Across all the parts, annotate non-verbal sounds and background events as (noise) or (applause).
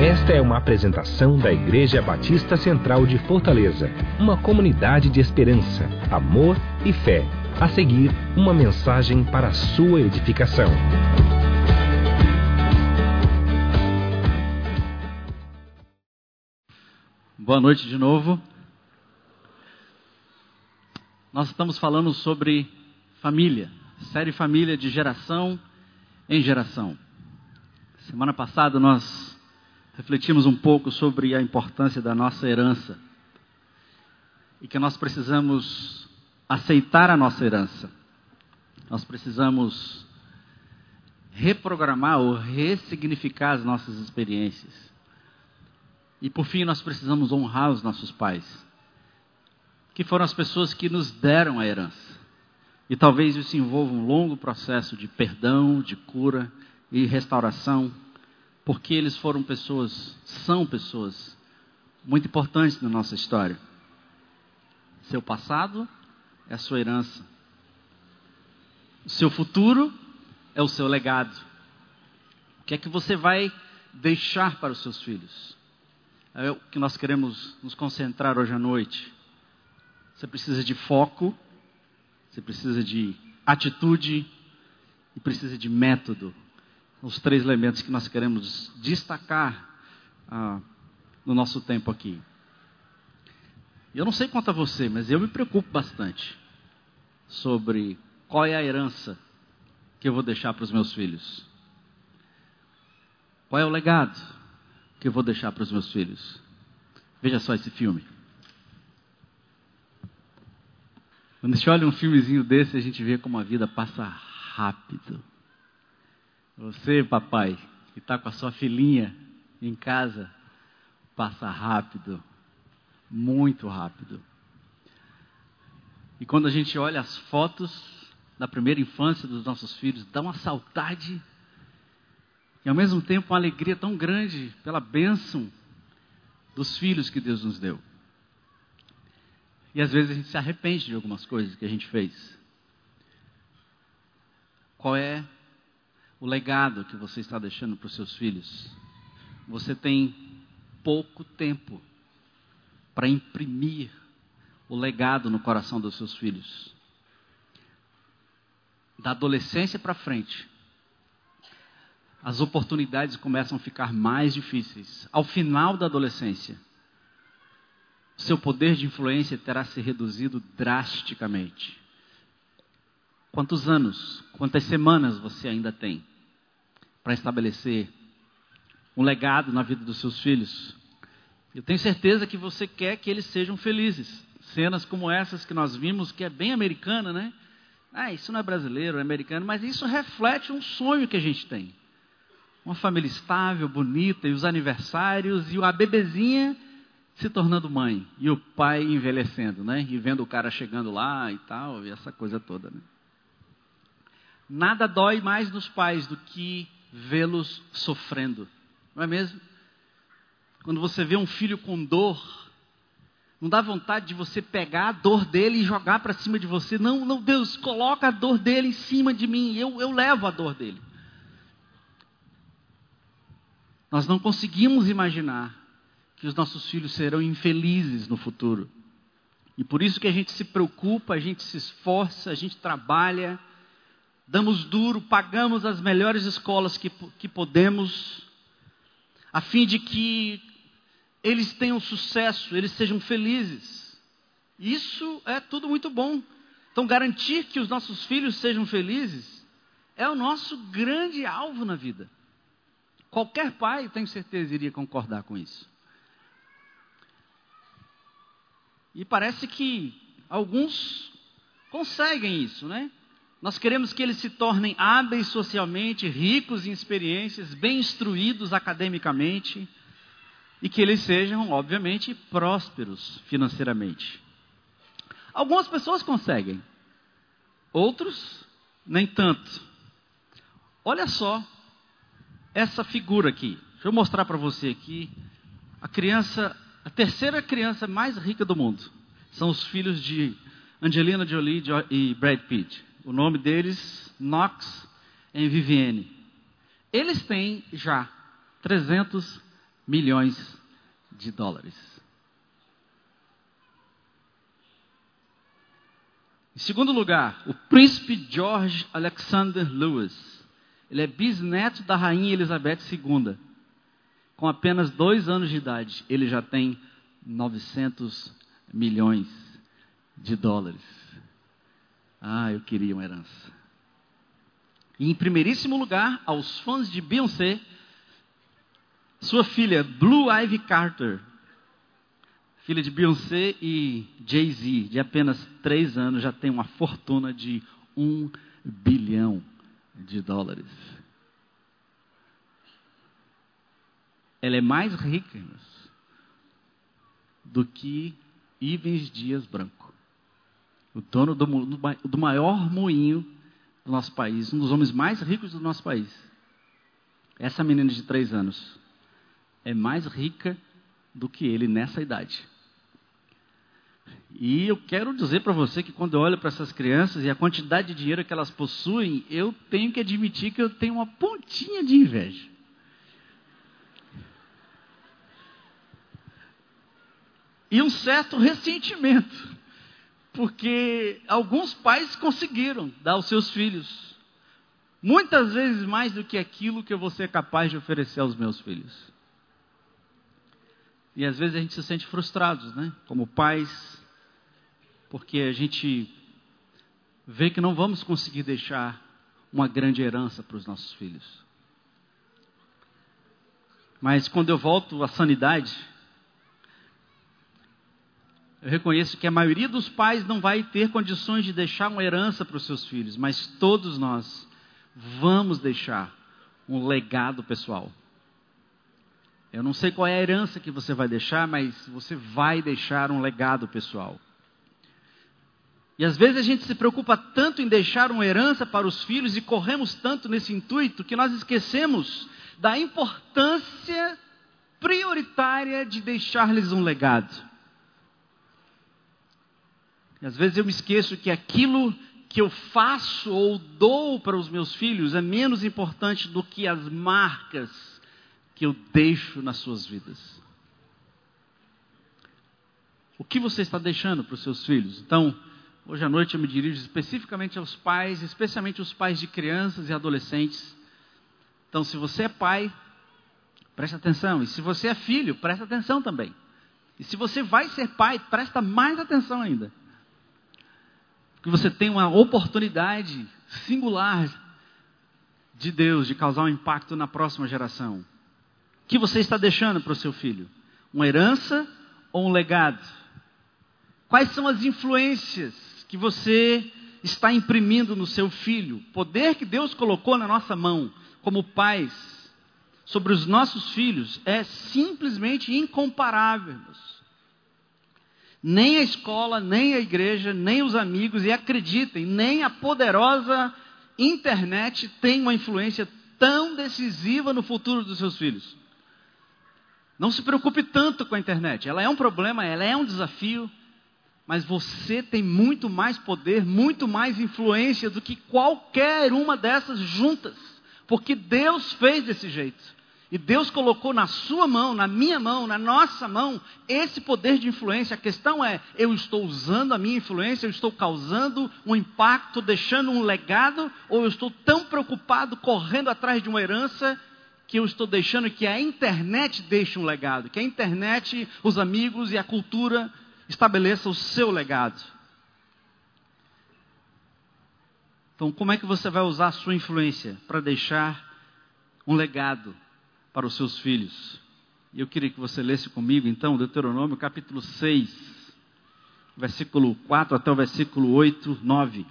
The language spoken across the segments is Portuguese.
Esta é uma apresentação da Igreja Batista Central de Fortaleza, uma comunidade de esperança, amor e fé. A seguir, uma mensagem para a sua edificação. Boa noite de novo. Nós estamos falando sobre família, série Família de geração em geração. Semana passada nós refletimos um pouco sobre a importância da nossa herança e que nós precisamos aceitar a nossa herança. Nós precisamos reprogramar ou ressignificar as nossas experiências. E por fim, nós precisamos honrar os nossos pais, que foram as pessoas que nos deram a herança. E talvez isso envolva um longo processo de perdão, de cura e restauração porque eles foram pessoas, são pessoas muito importantes na nossa história. Seu passado é a sua herança. O seu futuro é o seu legado. O que é que você vai deixar para os seus filhos? É o que nós queremos nos concentrar hoje à noite. Você precisa de foco, você precisa de atitude e precisa de método os três elementos que nós queremos destacar ah, no nosso tempo aqui. Eu não sei quanto a você, mas eu me preocupo bastante sobre qual é a herança que eu vou deixar para os meus filhos. Qual é o legado que eu vou deixar para os meus filhos? Veja só esse filme. Quando a gente olha um filmezinho desse, a gente vê como a vida passa rápido. Você, papai, que está com a sua filhinha em casa, passa rápido, muito rápido. E quando a gente olha as fotos da primeira infância dos nossos filhos, dá uma saudade e ao mesmo tempo uma alegria tão grande pela bênção dos filhos que Deus nos deu. E às vezes a gente se arrepende de algumas coisas que a gente fez. Qual é o legado que você está deixando para os seus filhos. Você tem pouco tempo para imprimir o legado no coração dos seus filhos. Da adolescência para frente, as oportunidades começam a ficar mais difíceis. Ao final da adolescência, seu poder de influência terá se reduzido drasticamente. Quantos anos, quantas semanas você ainda tem para estabelecer um legado na vida dos seus filhos. Eu tenho certeza que você quer que eles sejam felizes. Cenas como essas que nós vimos, que é bem americana, né? Ah, isso não é brasileiro, é americano, mas isso reflete um sonho que a gente tem. Uma família estável, bonita, e os aniversários, e a bebezinha se tornando mãe, e o pai envelhecendo, né? E vendo o cara chegando lá e tal, e essa coisa toda, né? Nada dói mais nos pais do que vê-los sofrendo, não é mesmo? Quando você vê um filho com dor, não dá vontade de você pegar a dor dele e jogar para cima de você. Não, não, Deus, coloca a dor dele em cima de mim, eu, eu levo a dor dele. Nós não conseguimos imaginar que os nossos filhos serão infelizes no futuro. E por isso que a gente se preocupa, a gente se esforça, a gente trabalha damos duro, pagamos as melhores escolas que, que podemos, a fim de que eles tenham sucesso, eles sejam felizes. Isso é tudo muito bom. Então, garantir que os nossos filhos sejam felizes é o nosso grande alvo na vida. Qualquer pai, tenho certeza, iria concordar com isso. E parece que alguns conseguem isso, né? Nós queremos que eles se tornem hábeis socialmente, ricos em experiências, bem instruídos academicamente e que eles sejam, obviamente, prósperos financeiramente. Algumas pessoas conseguem, outros nem tanto. Olha só essa figura aqui. Deixa eu mostrar para você aqui a criança, a terceira criança mais rica do mundo. São os filhos de Angelina Jolie e Brad Pitt. O nome deles, Knox e Vivienne. Eles têm já 300 milhões de dólares. Em segundo lugar, o príncipe George Alexander Lewis. Ele é bisneto da rainha Elizabeth II. Com apenas dois anos de idade, ele já tem 900 milhões de dólares. Ah, eu queria uma herança. E em primeiríssimo lugar, aos fãs de Beyoncé, sua filha Blue Ivy Carter, filha de Beyoncé e Jay-Z, de apenas três anos, já tem uma fortuna de um bilhão de dólares. Ela é mais rica do que Ivens Dias Branco, o dono do, do maior moinho do nosso país, um dos homens mais ricos do nosso país. Essa menina de três anos é mais rica do que ele nessa idade. E eu quero dizer para você que quando eu olho para essas crianças e a quantidade de dinheiro que elas possuem, eu tenho que admitir que eu tenho uma pontinha de inveja. E um certo ressentimento, porque alguns pais conseguiram dar aos seus filhos muitas vezes mais do que aquilo que eu vou ser capaz de oferecer aos meus filhos. E às vezes a gente se sente frustrados, né? Como pais, porque a gente vê que não vamos conseguir deixar uma grande herança para os nossos filhos. Mas quando eu volto à sanidade, eu reconheço que a maioria dos pais não vai ter condições de deixar uma herança para os seus filhos, mas todos nós vamos deixar um legado pessoal. Eu não sei qual é a herança que você vai deixar, mas você vai deixar um legado pessoal. E às vezes a gente se preocupa tanto em deixar uma herança para os filhos e corremos tanto nesse intuito que nós esquecemos da importância prioritária de deixar-lhes um legado. E às vezes eu me esqueço que aquilo que eu faço ou dou para os meus filhos é menos importante do que as marcas que eu deixo nas suas vidas. O que você está deixando para os seus filhos? Então, Hoje à noite eu me dirijo especificamente aos pais, especialmente os pais de crianças e adolescentes. Então, se você é pai, preste atenção. E se você é filho, preste atenção também. E se você vai ser pai, presta mais atenção ainda. Porque você tem uma oportunidade singular de Deus de causar um impacto na próxima geração. O que você está deixando para o seu filho? Uma herança ou um legado? Quais são as influências que você está imprimindo no seu filho, poder que Deus colocou na nossa mão, como pais, sobre os nossos filhos, é simplesmente incomparável. Nem a escola, nem a igreja, nem os amigos, e acreditem, nem a poderosa internet tem uma influência tão decisiva no futuro dos seus filhos. Não se preocupe tanto com a internet. Ela é um problema, ela é um desafio, mas você tem muito mais poder, muito mais influência do que qualquer uma dessas juntas, porque Deus fez desse jeito. E Deus colocou na sua mão, na minha mão, na nossa mão, esse poder de influência. A questão é: eu estou usando a minha influência, eu estou causando um impacto, deixando um legado, ou eu estou tão preocupado correndo atrás de uma herança que eu estou deixando que a internet deixe um legado, que a internet, os amigos e a cultura estabeleça o seu legado. Então, como é que você vai usar a sua influência para deixar um legado para os seus filhos? E eu queria que você lesse comigo, então, Deuteronômio capítulo 6, versículo 4 até o versículo 8, 9.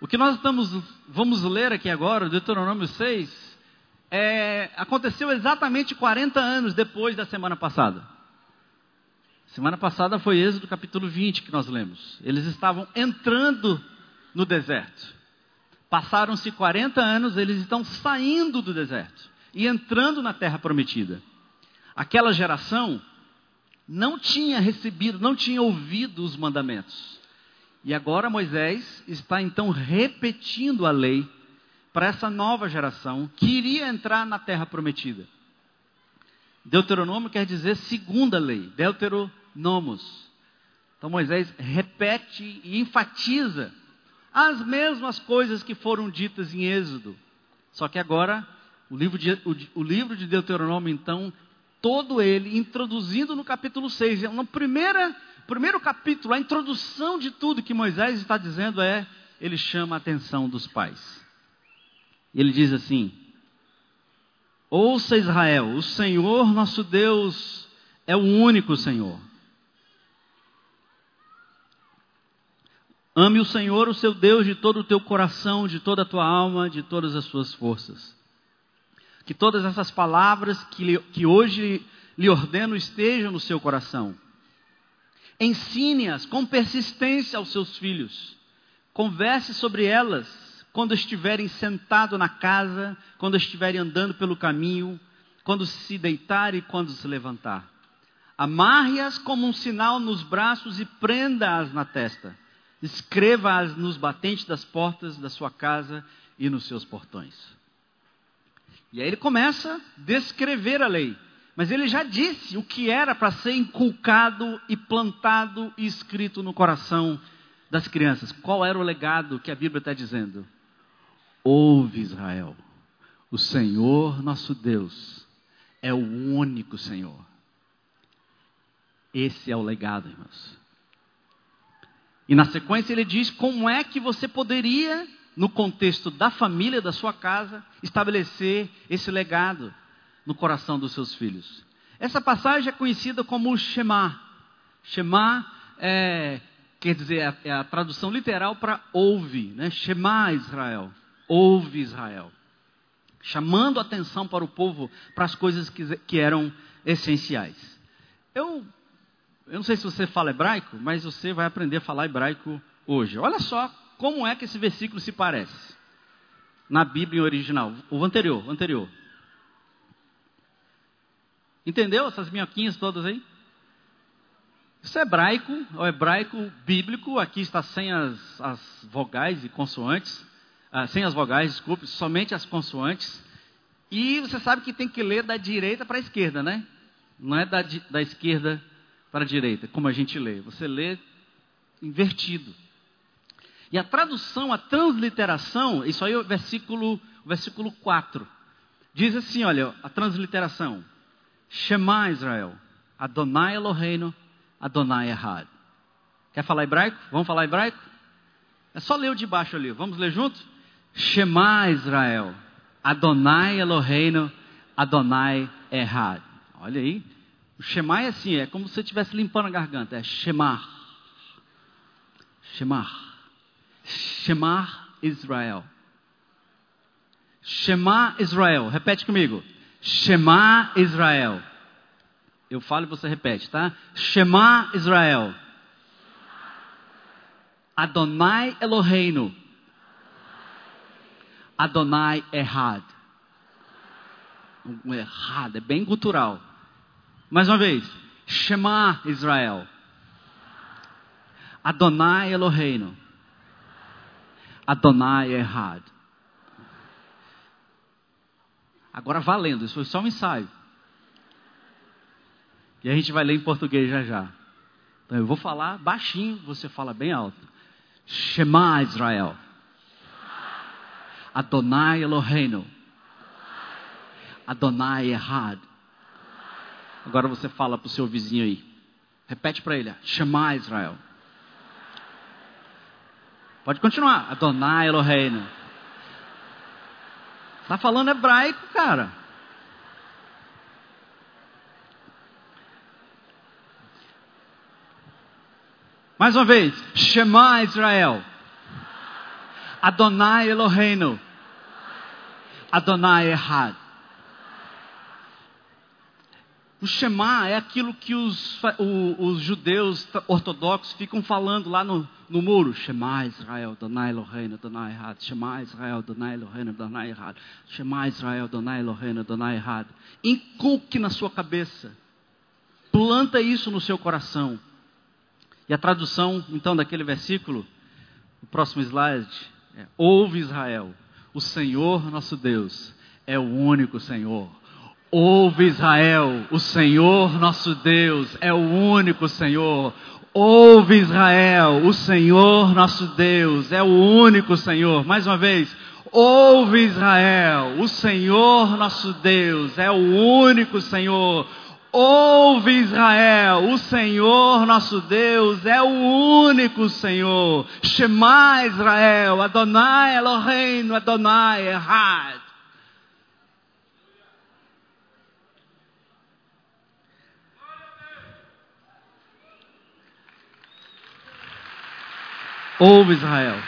O que nós estamos, vamos ler aqui agora, Deuteronômio 6, é, aconteceu exatamente 40 anos depois da semana passada. Semana passada foi Êxodo capítulo 20 que nós lemos. Eles estavam entrando no deserto. Passaram-se 40 anos, eles estão saindo do deserto e entrando na terra prometida. Aquela geração não tinha recebido, não tinha ouvido os mandamentos. E agora Moisés está então repetindo a lei para essa nova geração que iria entrar na terra prometida. Deuteronômio quer dizer segunda lei, Deuteronomos. Então Moisés repete e enfatiza as mesmas coisas que foram ditas em Êxodo. Só que agora o livro de, o, o livro de Deuteronômio, então, todo ele introduzindo no capítulo 6. No primeira, primeiro capítulo, a introdução de tudo que Moisés está dizendo é: ele chama a atenção dos pais. Ele diz assim: Ouça Israel, o Senhor nosso Deus é o único Senhor. Ame o Senhor, o seu Deus, de todo o teu coração, de toda a tua alma, de todas as suas forças. Que todas essas palavras que, que hoje lhe ordeno estejam no seu coração. Ensine-as com persistência aos seus filhos. Converse sobre elas quando estiverem sentados na casa, quando estiverem andando pelo caminho, quando se deitar e quando se levantar. Amarre-as como um sinal nos braços e prenda-as na testa. Escreva-as nos batentes das portas da sua casa e nos seus portões. E aí ele começa a descrever a lei. Mas ele já disse o que era para ser inculcado e plantado e escrito no coração das crianças. Qual era o legado que a Bíblia está dizendo? Ouve, Israel, o Senhor nosso Deus é o único Senhor. Esse é o legado, irmãos. E na sequência ele diz como é que você poderia, no contexto da família, da sua casa, estabelecer esse legado no coração dos seus filhos. Essa passagem é conhecida como Shema. Shema é, quer dizer, é, é a tradução literal para ouve, né? Shema Israel ouve Israel, chamando atenção para o povo para as coisas que, que eram essenciais. Eu, eu não sei se você fala hebraico, mas você vai aprender a falar hebraico hoje. Olha só como é que esse versículo se parece na Bíblia original, o anterior, o anterior. Entendeu essas minhoquinhas todas aí? Isso é hebraico, é o hebraico bíblico, aqui está sem as, as vogais e consoantes ah, sem as vogais, desculpe, somente as consoantes. E você sabe que tem que ler da direita para a esquerda, né? Não é da, da esquerda para a direita, como a gente lê. Você lê invertido. E a tradução, a transliteração, isso aí é o versículo, o versículo 4. Diz assim, olha, a transliteração. Shema Israel, Adonai Eloheinu, Adonai Errad. Quer falar hebraico? Vamos falar hebraico? É só ler o de baixo ali. Vamos ler junto? Shema Israel, Adonai Eloheinu, Adonai Errad. Olha aí, o Shema é assim, é como se você estivesse limpando a garganta, é Shema. Shema. Shema Israel. Shema Israel, repete comigo. Shema Israel. Eu falo e você repete, tá? Shema Israel. Adonai Eloheinu. Adonai Errad. Errado, é bem cultural. Mais uma vez. Shema Israel. Adonai Eloheinu. Adonai Errad. Agora valendo, isso foi só um ensaio. E a gente vai ler em português já já. Então eu vou falar baixinho, você fala bem alto. Shema Israel. Adonai Eloheinu. Adonai Errad. Agora você fala para o seu vizinho aí. Repete para ele. Shema Israel. Pode continuar. Adonai Eloheinu. Está falando hebraico, cara. Mais uma vez. Shema Israel. Adonai Eloheinu. Adonai Errad. O Shema é aquilo que os, os, judeus ortodoxos ficam falando lá no, no muro. Shema Israel, Adonai Eloheinu, Adonai Errad. Shema Israel, Adonai Eloheinu, Adonai Errad. Shema Israel, Adonai Eloheinu, Adonai Errad. Inculque na sua cabeça. planta isso no seu coração. E a tradução, então, daquele versículo, o próximo slide, é, Ouve Israel, o Senhor nosso Deus é o único Senhor. Ouve Israel, o Senhor nosso Deus é o único Senhor. Ouve Israel, o Senhor nosso Deus é o único Senhor. Mais uma vez, ouve Israel, o Senhor nosso Deus é o único Senhor. Ouve Israel, o Senhor nosso Deus é o único Senhor. Shema Israel, Adonai Eloheinu, Adonai Erhad. Ouve Israel,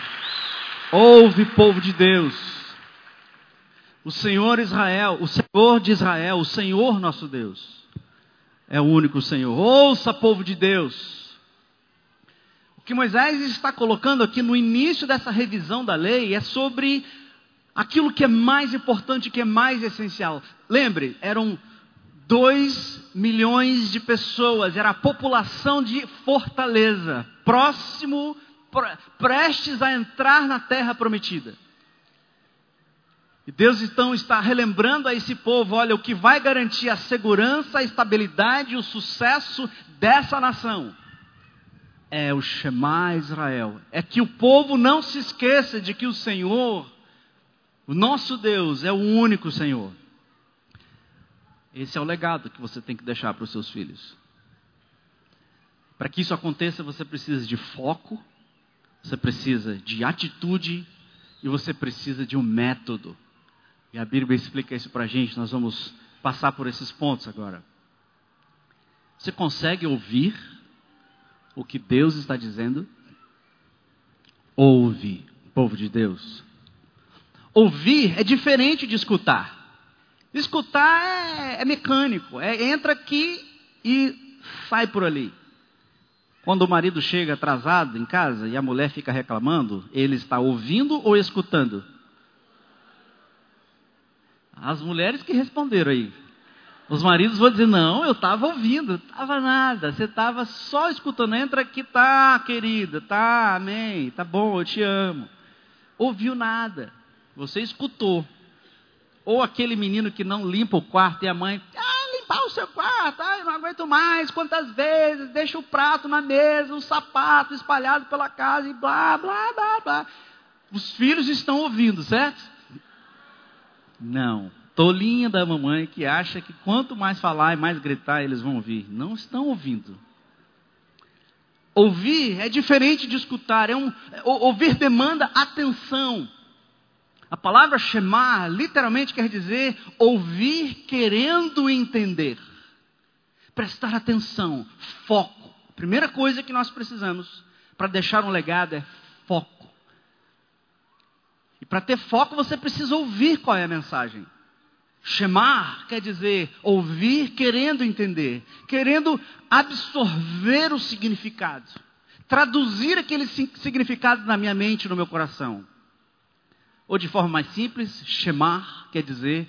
ouve povo de Deus. O Senhor Israel, o Senhor de Israel, o Senhor nosso Deus é o único Senhor. Ouça, povo de Deus. O que Moisés está colocando aqui no início dessa revisão da lei é sobre aquilo que é mais importante, que é mais essencial. Lembre, eram 2 milhões de pessoas, era a população de Fortaleza, próximo, prestes a entrar na terra prometida. E Deus então está relembrando a esse povo: olha, o que vai garantir a segurança, a estabilidade e o sucesso dessa nação é o Shema Israel. É que o povo não se esqueça de que o Senhor, o nosso Deus, é o único Senhor. Esse é o legado que você tem que deixar para os seus filhos. Para que isso aconteça, você precisa de foco, você precisa de atitude e você precisa de um método. E a Bíblia explica isso para a gente, nós vamos passar por esses pontos agora. Você consegue ouvir o que Deus está dizendo? Ouve, povo de Deus. Ouvir é diferente de escutar. Escutar é, é mecânico, é, entra aqui e sai por ali. Quando o marido chega atrasado em casa e a mulher fica reclamando, ele está ouvindo ou escutando? As mulheres que responderam aí. Os maridos vão dizer: Não, eu estava ouvindo, estava nada, você estava só escutando. Entra aqui, tá, querida, tá, amém, tá bom, eu te amo. Ouviu nada, você escutou. Ou aquele menino que não limpa o quarto e a mãe, ah, limpar o seu quarto, eu não aguento mais, quantas vezes, deixa o prato na mesa, o sapato espalhado pela casa e blá, blá, blá, blá. Os filhos estão ouvindo, certo? Não. Tolinha da mamãe que acha que quanto mais falar e mais gritar eles vão ouvir. Não estão ouvindo. Ouvir é diferente de escutar. É um, ouvir demanda atenção. A palavra chamar literalmente quer dizer ouvir querendo entender. Prestar atenção, foco. A primeira coisa que nós precisamos para deixar um legado é foco. E para ter foco, você precisa ouvir qual é a mensagem. Chamar quer dizer ouvir querendo entender, querendo absorver o significado, traduzir aqueles significados na minha mente, no meu coração. Ou de forma mais simples, chamar quer dizer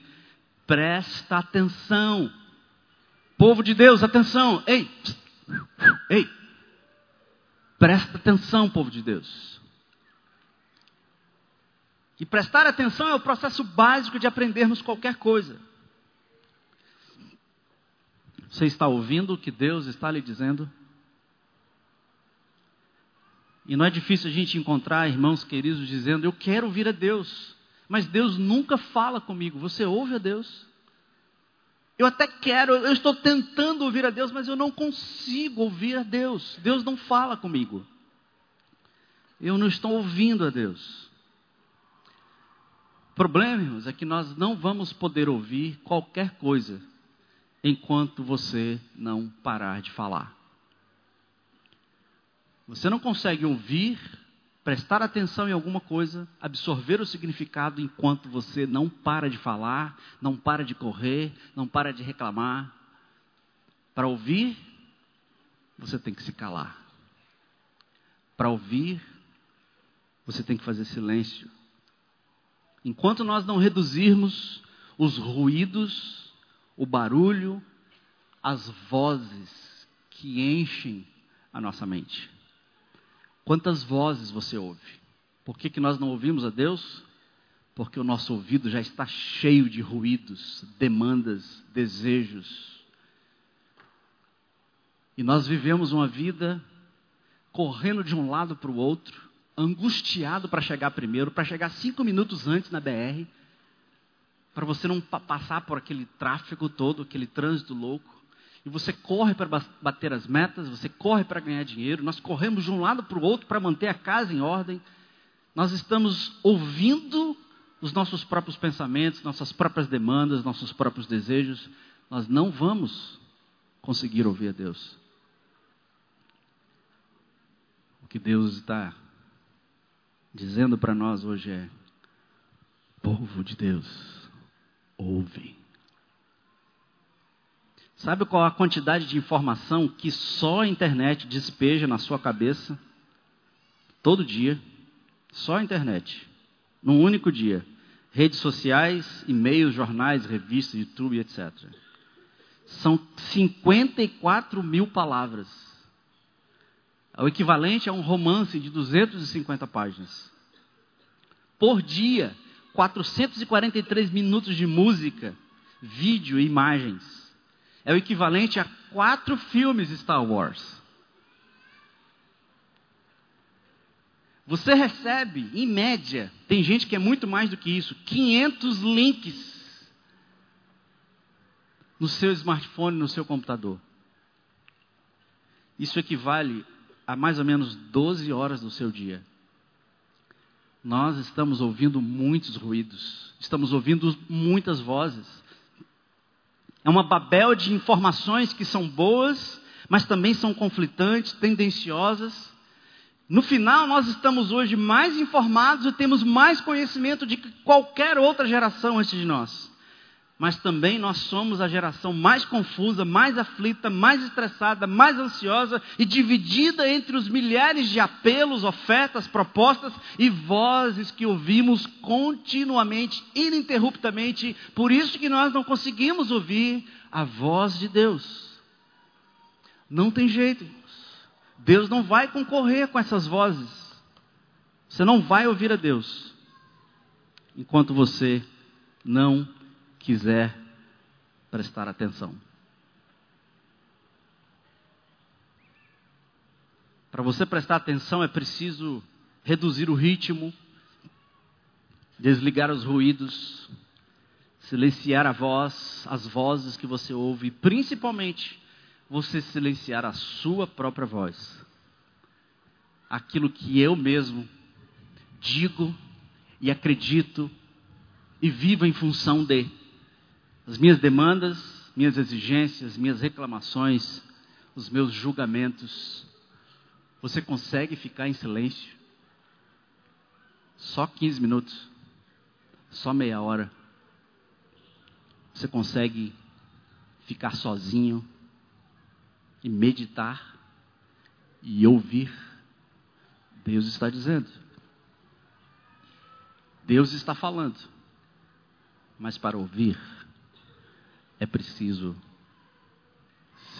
presta atenção. Povo de Deus, atenção. Ei, ei, presta atenção, povo de Deus. E prestar atenção é o processo básico de aprendermos qualquer coisa. Você está ouvindo o que Deus está lhe dizendo? E não é difícil a gente encontrar irmãos queridos dizendo: Eu quero ouvir a Deus, mas Deus nunca fala comigo. Você ouve a Deus? Eu até quero, eu estou tentando ouvir a Deus, mas eu não consigo ouvir a Deus. Deus não fala comigo. Eu não estou ouvindo a Deus. O problema, irmãos, é que nós não vamos poder ouvir qualquer coisa enquanto você não parar de falar. Você não consegue ouvir, prestar atenção em alguma coisa, absorver o significado enquanto você não para de falar, não para de correr, não para de reclamar. Para ouvir, você tem que se calar. Para ouvir, você tem que fazer silêncio. Enquanto nós não reduzirmos os ruídos, o barulho, as vozes que enchem a nossa mente. Quantas vozes você ouve? Por que, que nós não ouvimos a Deus? Porque o nosso ouvido já está cheio de ruídos, demandas, desejos. E nós vivemos uma vida correndo de um lado para o outro, angustiado para chegar primeiro, para chegar cinco minutos antes na BR, para você não passar por aquele tráfego todo, aquele trânsito louco. E você corre para bater as metas, você corre para ganhar dinheiro, nós corremos de um lado para o outro para manter a casa em ordem. Nós estamos ouvindo os nossos próprios pensamentos, nossas próprias demandas, nossos próprios desejos. Nós não vamos conseguir ouvir a Deus. O que Deus está dizendo para nós hoje é: povo de Deus, ouve. Sabe qual a quantidade de informação que só a internet despeja na sua cabeça? Todo dia. Só a internet. Num único dia. Redes sociais, e-mails, jornais, revistas, YouTube, etc. São 54 mil palavras. O equivalente a um romance de 250 páginas. Por dia, 443 minutos de música, vídeo e imagens é o equivalente a quatro filmes Star Wars. Você recebe, em média, tem gente que é muito mais do que isso, 500 links no seu smartphone, no seu computador. Isso equivale a mais ou menos 12 horas do seu dia. Nós estamos ouvindo muitos ruídos, estamos ouvindo muitas vozes. É uma babel de informações que são boas, mas também são conflitantes, tendenciosas. No final, nós estamos hoje mais informados e temos mais conhecimento de que qualquer outra geração antes de nós mas também nós somos a geração mais confusa, mais aflita, mais estressada, mais ansiosa e dividida entre os milhares de apelos, ofertas, propostas e vozes que ouvimos continuamente, ininterruptamente. Por isso que nós não conseguimos ouvir a voz de Deus. Não tem jeito. Deus não vai concorrer com essas vozes. Você não vai ouvir a Deus enquanto você não quiser prestar atenção. Para você prestar atenção é preciso reduzir o ritmo, desligar os ruídos, silenciar a voz, as vozes que você ouve, e principalmente você silenciar a sua própria voz. Aquilo que eu mesmo digo e acredito e vivo em função de as minhas demandas, minhas exigências, minhas reclamações, os meus julgamentos. Você consegue ficar em silêncio? Só 15 minutos? Só meia hora? Você consegue ficar sozinho e meditar e ouvir? Deus está dizendo. Deus está falando. Mas para ouvir, é preciso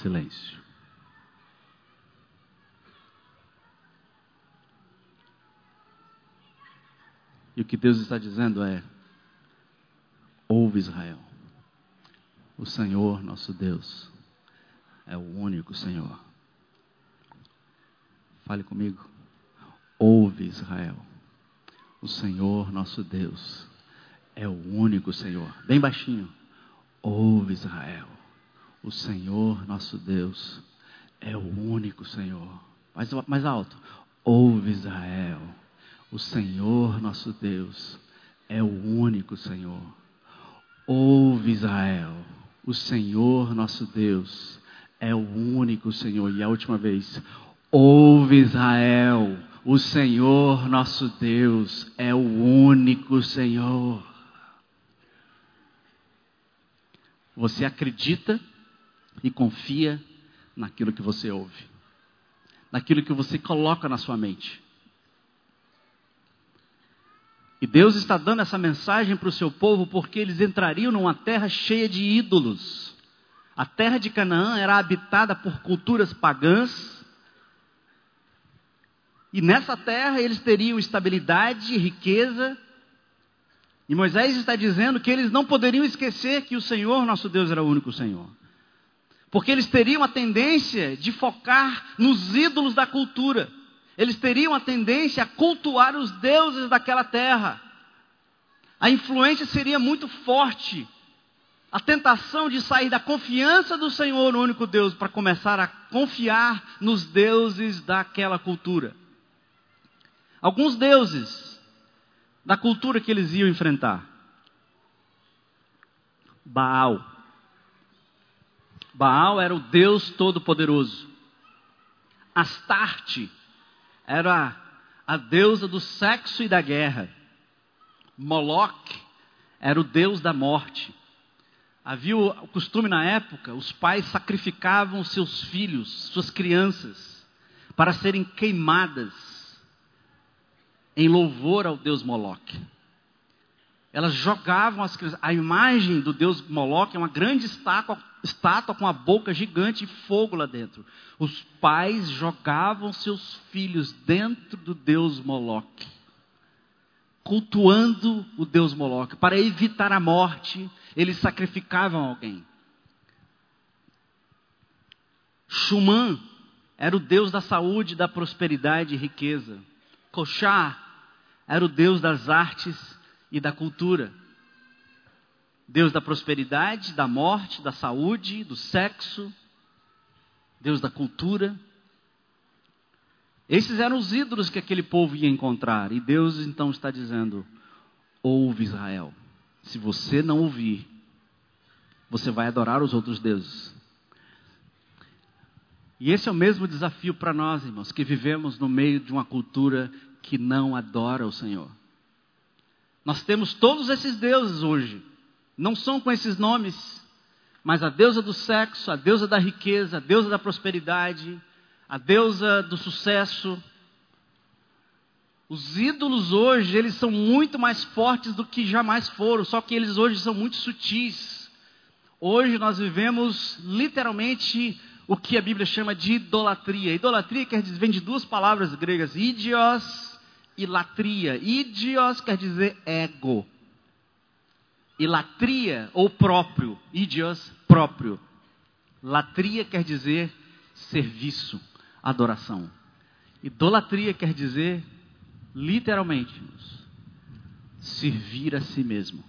silêncio. E o que Deus está dizendo é: ouve Israel, o Senhor nosso Deus é o único Senhor. Fale comigo. Ouve Israel, o Senhor nosso Deus é o único Senhor. Bem baixinho. Ouve Israel, o Senhor nosso Deus é o único Senhor. Mais, mais alto. Ouve Israel, o Senhor nosso Deus é o único Senhor. Ouve Israel, o Senhor nosso Deus é o único Senhor. E a última vez, ouve Israel, o Senhor nosso Deus é o único Senhor. Você acredita e confia naquilo que você ouve, naquilo que você coloca na sua mente. E Deus está dando essa mensagem para o seu povo porque eles entrariam numa terra cheia de ídolos. A terra de Canaã era habitada por culturas pagãs. E nessa terra eles teriam estabilidade, riqueza. E Moisés está dizendo que eles não poderiam esquecer que o Senhor, nosso Deus, era o único Senhor. Porque eles teriam a tendência de focar nos ídolos da cultura. Eles teriam a tendência a cultuar os deuses daquela terra. A influência seria muito forte a tentação de sair da confiança do Senhor, o único Deus, para começar a confiar nos deuses daquela cultura. Alguns deuses da cultura que eles iam enfrentar. Baal. Baal era o Deus Todo-Poderoso. Astarte era a deusa do sexo e da guerra. Moloch era o deus da morte. Havia o costume na época, os pais sacrificavam seus filhos, suas crianças, para serem queimadas em louvor ao deus Moloque. Elas jogavam as crianças. A imagem do deus Moloque é uma grande estátua, estátua com a boca gigante e fogo lá dentro. Os pais jogavam seus filhos dentro do deus Moloque, cultuando o deus Moloque, para evitar a morte eles sacrificavam alguém. Shuman era o deus da saúde, da prosperidade e riqueza. Koshá era o deus das artes e da cultura. Deus da prosperidade, da morte, da saúde, do sexo. Deus da cultura. Esses eram os ídolos que aquele povo ia encontrar. E Deus então está dizendo: ouve Israel. Se você não ouvir, você vai adorar os outros deuses. E esse é o mesmo desafio para nós, irmãos, que vivemos no meio de uma cultura que não adora o Senhor. Nós temos todos esses deuses hoje. Não são com esses nomes, mas a deusa do sexo, a deusa da riqueza, a deusa da prosperidade, a deusa do sucesso, os ídolos hoje, eles são muito mais fortes do que jamais foram, só que eles hoje são muito sutis. Hoje nós vivemos literalmente o que a Bíblia chama de idolatria. Idolatria quer dizer, vem de duas palavras gregas, idios e latria. Idios quer dizer ego. E latria, ou próprio. Idios, próprio. Latria quer dizer serviço, adoração. Idolatria quer dizer literalmente, servir a si mesmo.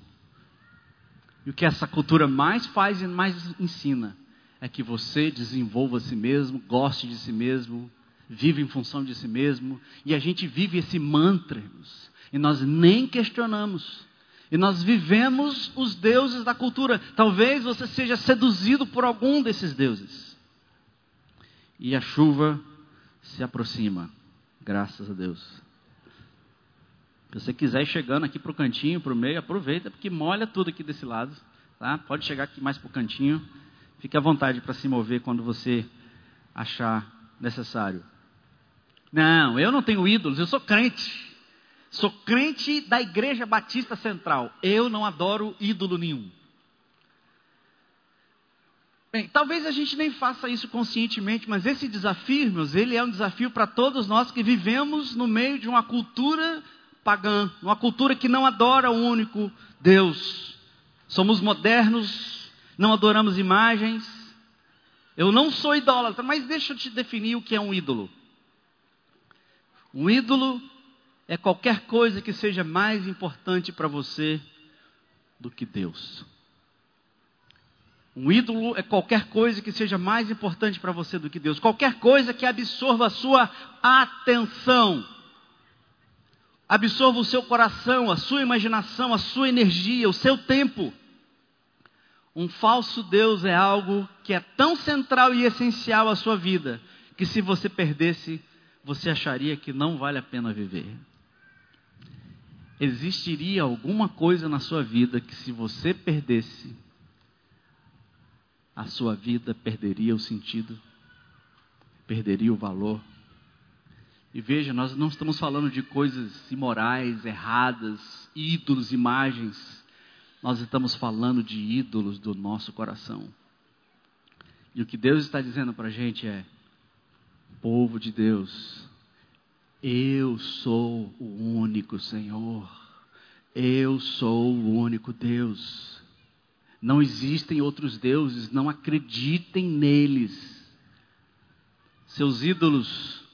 E o que essa cultura mais faz e mais ensina é que você desenvolva a si mesmo, goste de si mesmo, vive em função de si mesmo, e a gente vive esse mantra, e nós nem questionamos. E nós vivemos os deuses da cultura. Talvez você seja seduzido por algum desses deuses. E a chuva se aproxima, graças a Deus. Se você quiser ir chegando aqui para o cantinho, para o meio, aproveita, porque molha tudo aqui desse lado. Tá? Pode chegar aqui mais para o cantinho. Fique à vontade para se mover quando você achar necessário. Não, eu não tenho ídolos, eu sou crente. Sou crente da Igreja Batista Central. Eu não adoro ídolo nenhum. Bem, talvez a gente nem faça isso conscientemente, mas esse desafio, meus, ele é um desafio para todos nós que vivemos no meio de uma cultura pagã, uma cultura que não adora o único Deus. Somos modernos, não adoramos imagens. Eu não sou idólatra, mas deixa eu te definir o que é um ídolo. Um ídolo é qualquer coisa que seja mais importante para você do que Deus. Um ídolo é qualquer coisa que seja mais importante para você do que Deus. Qualquer coisa que absorva a sua atenção absorva o seu coração, a sua imaginação, a sua energia, o seu tempo. Um falso Deus é algo que é tão central e essencial à sua vida, que se você perdesse, você acharia que não vale a pena viver. Existiria alguma coisa na sua vida que, se você perdesse, a sua vida perderia o sentido, perderia o valor. E veja, nós não estamos falando de coisas imorais, erradas, ídolos, imagens. Nós estamos falando de ídolos do nosso coração. E o que Deus está dizendo para a gente é: povo de Deus, eu sou o único Senhor, eu sou o único Deus. Não existem outros deuses, não acreditem neles. Seus ídolos,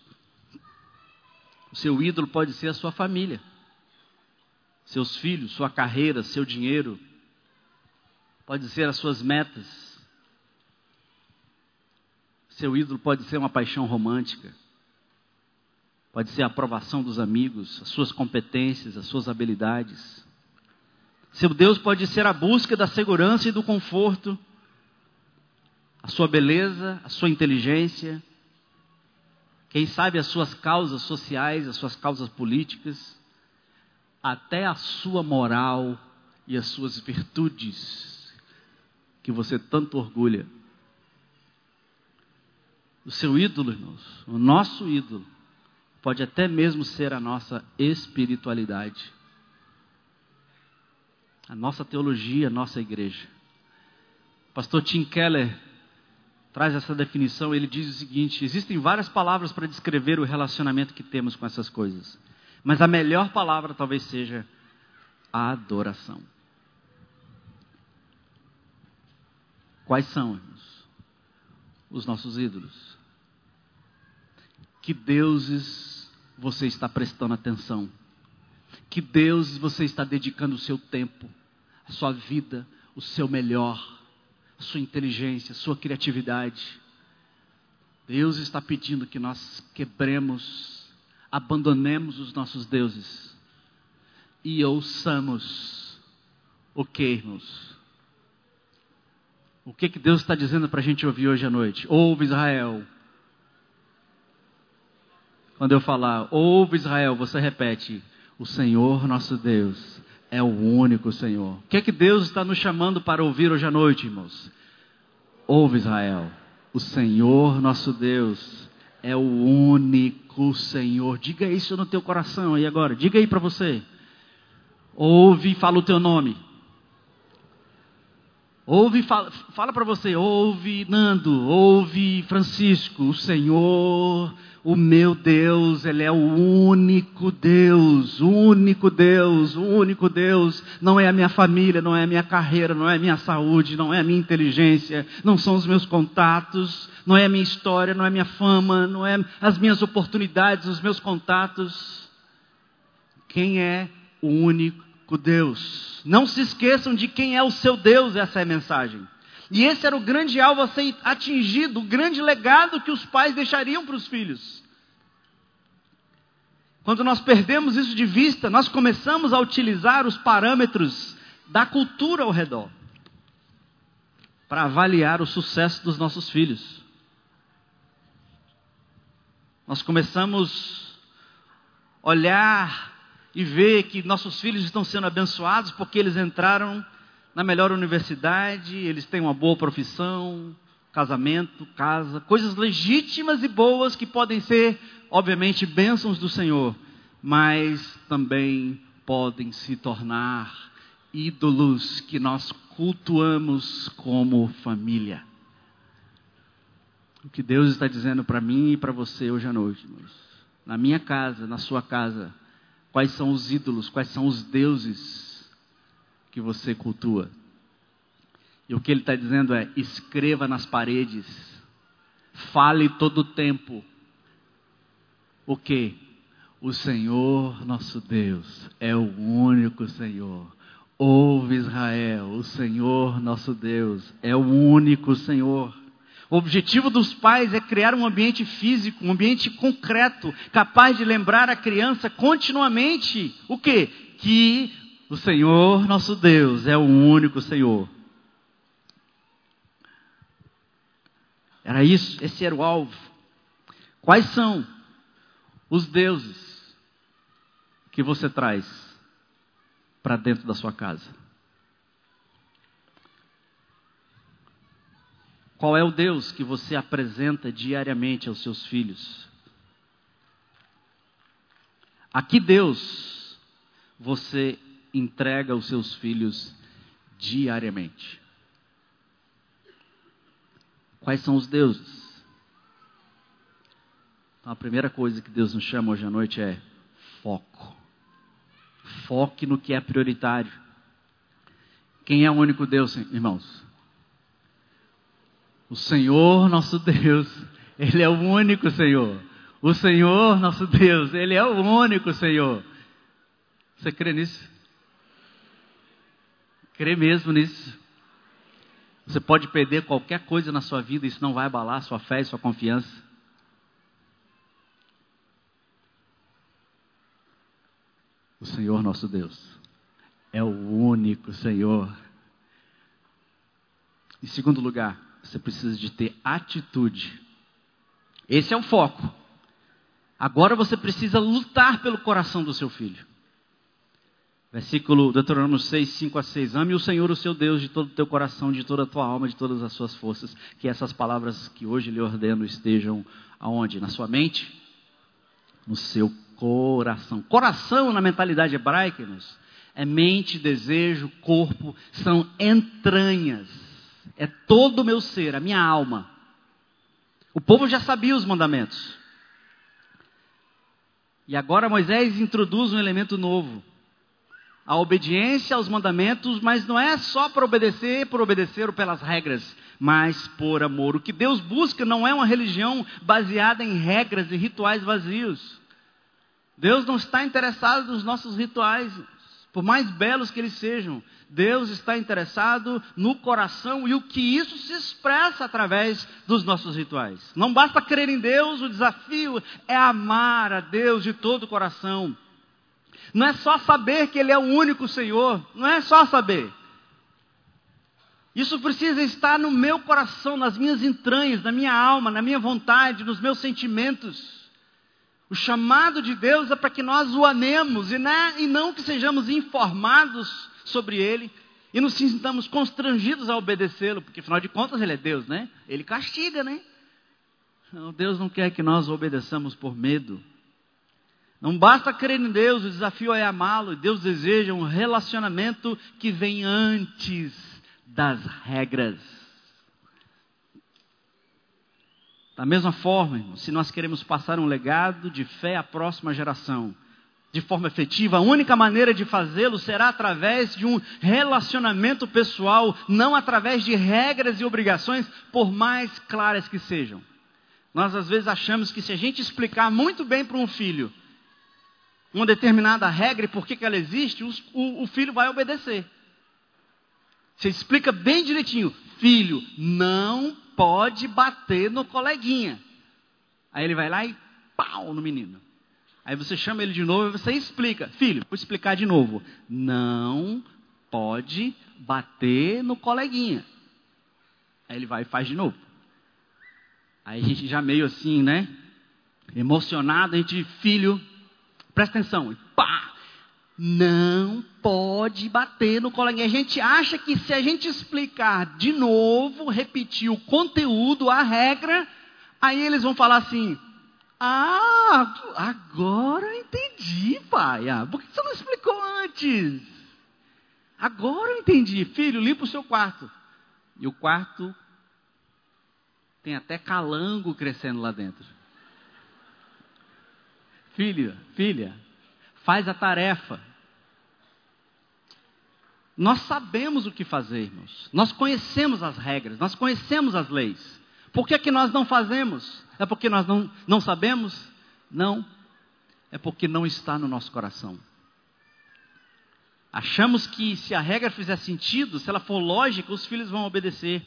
o seu ídolo pode ser a sua família, seus filhos, sua carreira, seu dinheiro, pode ser as suas metas seu ídolo pode ser uma paixão romântica, pode ser a aprovação dos amigos, as suas competências, as suas habilidades. Seu Deus pode ser a busca da segurança e do conforto, a sua beleza, a sua inteligência, quem sabe as suas causas sociais, as suas causas políticas, até a sua moral e as suas virtudes, que você tanto orgulha o seu ídolo, irmãos, o nosso ídolo, pode até mesmo ser a nossa espiritualidade, a nossa teologia, a nossa igreja. Pastor Tim Keller traz essa definição, ele diz o seguinte: existem várias palavras para descrever o relacionamento que temos com essas coisas, mas a melhor palavra talvez seja a adoração. Quais são, irmãos, os nossos ídolos? Que deuses você está prestando atenção, que deuses você está dedicando o seu tempo, a sua vida, o seu melhor, a sua inteligência, a sua criatividade. Deus está pedindo que nós quebremos, abandonemos os nossos deuses e ouçamos o que, irmãos? O que, que Deus está dizendo para a gente ouvir hoje à noite? Ouve Israel, quando eu falar, ouve Israel, você repete: O Senhor nosso Deus é o único Senhor. O que é que Deus está nos chamando para ouvir hoje à noite, irmãos? Ouve Israel, o Senhor nosso Deus é o único Senhor. Diga isso no teu coração aí agora. Diga aí para você. Ouve e fala o teu nome. Ouve, fala, fala para você, ouve Nando, ouve Francisco, o Senhor o meu Deus, Ele é o único Deus, único Deus, único Deus. Não é a minha família, não é a minha carreira, não é a minha saúde, não é a minha inteligência, não são os meus contatos, não é a minha história, não é a minha fama, não é as minhas oportunidades, os meus contatos. Quem é o único Deus? Não se esqueçam de quem é o seu Deus, essa é a mensagem. E esse era o grande alvo a ser atingido, o grande legado que os pais deixariam para os filhos. Quando nós perdemos isso de vista, nós começamos a utilizar os parâmetros da cultura ao redor para avaliar o sucesso dos nossos filhos. Nós começamos a olhar e ver que nossos filhos estão sendo abençoados porque eles entraram na melhor universidade, eles têm uma boa profissão, casamento, casa, coisas legítimas e boas que podem ser, obviamente, bênçãos do Senhor, mas também podem se tornar ídolos que nós cultuamos como família. O que Deus está dizendo para mim e para você hoje à noite. Na minha casa, na sua casa, quais são os ídolos, quais são os deuses que você cultua. E o que ele está dizendo é: escreva nas paredes, fale todo o tempo. O que? O Senhor nosso Deus é o único Senhor. Ouve Israel, o Senhor nosso Deus é o único Senhor. O objetivo dos pais é criar um ambiente físico, um ambiente concreto, capaz de lembrar a criança continuamente o que? Que o Senhor nosso Deus é o único Senhor. Era isso, esse era o alvo. Quais são os deuses que você traz para dentro da sua casa? Qual é o Deus que você apresenta diariamente aos seus filhos? A que Deus você entrega os seus filhos diariamente? Quais são os deuses? Então, a primeira coisa que Deus nos chama hoje à noite é foco. Foque no que é prioritário. Quem é o único Deus, irmãos? O Senhor nosso Deus, Ele é o único Senhor. O Senhor nosso Deus, Ele é o único Senhor. Você crê nisso? Crê mesmo nisso? Você pode perder qualquer coisa na sua vida, isso não vai abalar sua fé e sua confiança. O Senhor nosso Deus é o único Senhor. Em segundo lugar, você precisa de ter atitude. Esse é o foco. Agora você precisa lutar pelo coração do seu filho. Versículo Deuteronômio 6, 5 a 6. Ame o Senhor, o seu Deus, de todo o teu coração, de toda a tua alma, de todas as suas forças. Que essas palavras que hoje lhe ordeno estejam aonde? Na sua mente? No seu coração. Coração, na mentalidade hebraica, irmãos, é mente, desejo, corpo, são entranhas. É todo o meu ser, a minha alma. O povo já sabia os mandamentos. E agora Moisés introduz um elemento novo a obediência aos mandamentos, mas não é só para obedecer por obedecer ou pelas regras, mas por amor. O que Deus busca não é uma religião baseada em regras e rituais vazios. Deus não está interessado nos nossos rituais, por mais belos que eles sejam. Deus está interessado no coração e o que isso se expressa através dos nossos rituais. Não basta crer em Deus, o desafio é amar a Deus de todo o coração não é só saber que Ele é o único Senhor, não é só saber. Isso precisa estar no meu coração, nas minhas entranhas, na minha alma, na minha vontade, nos meus sentimentos. O chamado de Deus é para que nós o amemos e, né, e não que sejamos informados sobre Ele e nos sintamos constrangidos a obedecê-lo, porque afinal de contas Ele é Deus, né? Ele castiga, né? Deus não quer que nós obedeçamos por medo. Não basta crer em Deus, o desafio é amá-lo. Deus deseja um relacionamento que vem antes das regras. Da mesma forma, se nós queremos passar um legado de fé à próxima geração, de forma efetiva, a única maneira de fazê-lo será através de um relacionamento pessoal, não através de regras e obrigações, por mais claras que sejam. Nós às vezes achamos que se a gente explicar muito bem para um filho uma determinada regra e por que, que ela existe, o, o filho vai obedecer. Você explica bem direitinho, filho, não pode bater no coleguinha. Aí ele vai lá e pau no menino. Aí você chama ele de novo e você explica, filho, vou explicar de novo, não pode bater no coleguinha. Aí ele vai e faz de novo. Aí a gente já meio assim, né? Emocionado, a gente, filho, Presta atenção. Pá! Não pode bater no coleguinha. A gente acha que se a gente explicar de novo, repetir o conteúdo, a regra, aí eles vão falar assim: Ah, agora eu entendi, pai. Ah, por que você não explicou antes? Agora eu entendi. Filho, limpa o seu quarto. E o quarto tem até calango crescendo lá dentro. Filho, filha, faz a tarefa. Nós sabemos o que fazer, irmãos. Nós conhecemos as regras, nós conhecemos as leis. Por que, é que nós não fazemos? É porque nós não, não sabemos? Não. É porque não está no nosso coração. Achamos que se a regra fizer sentido, se ela for lógica, os filhos vão obedecer.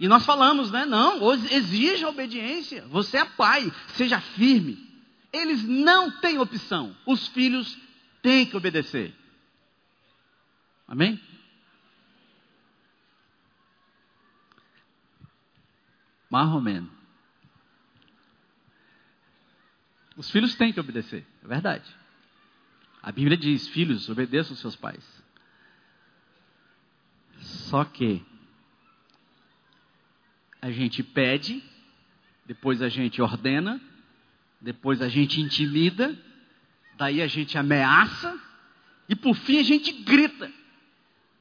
E nós falamos, né? Não, exija obediência. Você é pai, seja firme. Eles não têm opção. Os filhos têm que obedecer. Amém? Marromeno. Os filhos têm que obedecer, é verdade. A Bíblia diz: filhos, obedeçam seus pais. Só que a gente pede, depois a gente ordena, depois a gente intimida, daí a gente ameaça e por fim a gente grita.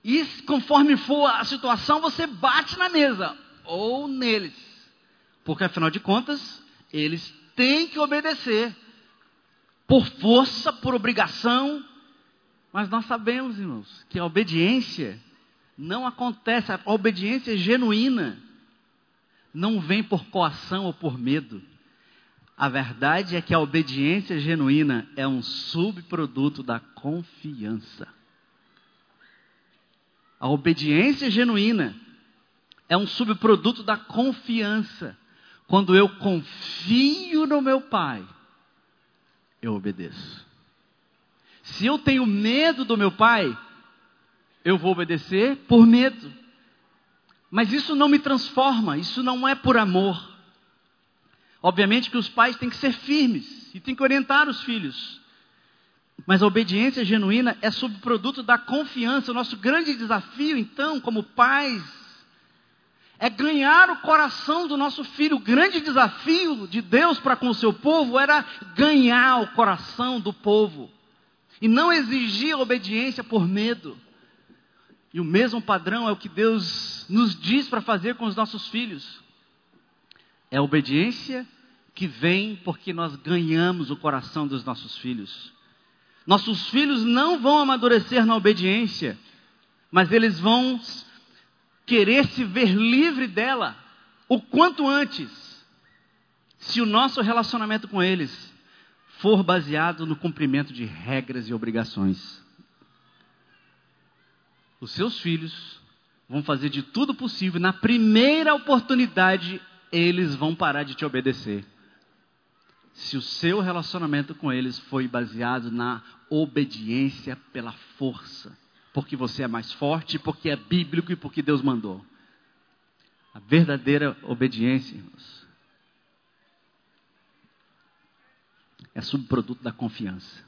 E conforme for a situação, você bate na mesa ou neles. Porque afinal de contas, eles têm que obedecer. Por força, por obrigação. Mas nós sabemos, irmãos, que a obediência não acontece, a obediência genuína não vem por coação ou por medo. A verdade é que a obediência genuína é um subproduto da confiança. A obediência genuína é um subproduto da confiança. Quando eu confio no meu Pai, eu obedeço. Se eu tenho medo do meu Pai, eu vou obedecer por medo. Mas isso não me transforma, isso não é por amor. Obviamente que os pais têm que ser firmes e têm que orientar os filhos. Mas a obediência genuína é subproduto da confiança. O nosso grande desafio, então, como pais, é ganhar o coração do nosso filho. O grande desafio de Deus para com o seu povo era ganhar o coração do povo e não exigir obediência por medo. E o mesmo padrão é o que Deus nos diz para fazer com os nossos filhos. É obediência que vem porque nós ganhamos o coração dos nossos filhos. Nossos filhos não vão amadurecer na obediência, mas eles vão querer se ver livre dela o quanto antes, se o nosso relacionamento com eles for baseado no cumprimento de regras e obrigações. Os seus filhos vão fazer de tudo possível, na primeira oportunidade, eles vão parar de te obedecer. Se o seu relacionamento com eles foi baseado na obediência pela força porque você é mais forte, porque é bíblico e porque Deus mandou. A verdadeira obediência, irmãos, é subproduto da confiança.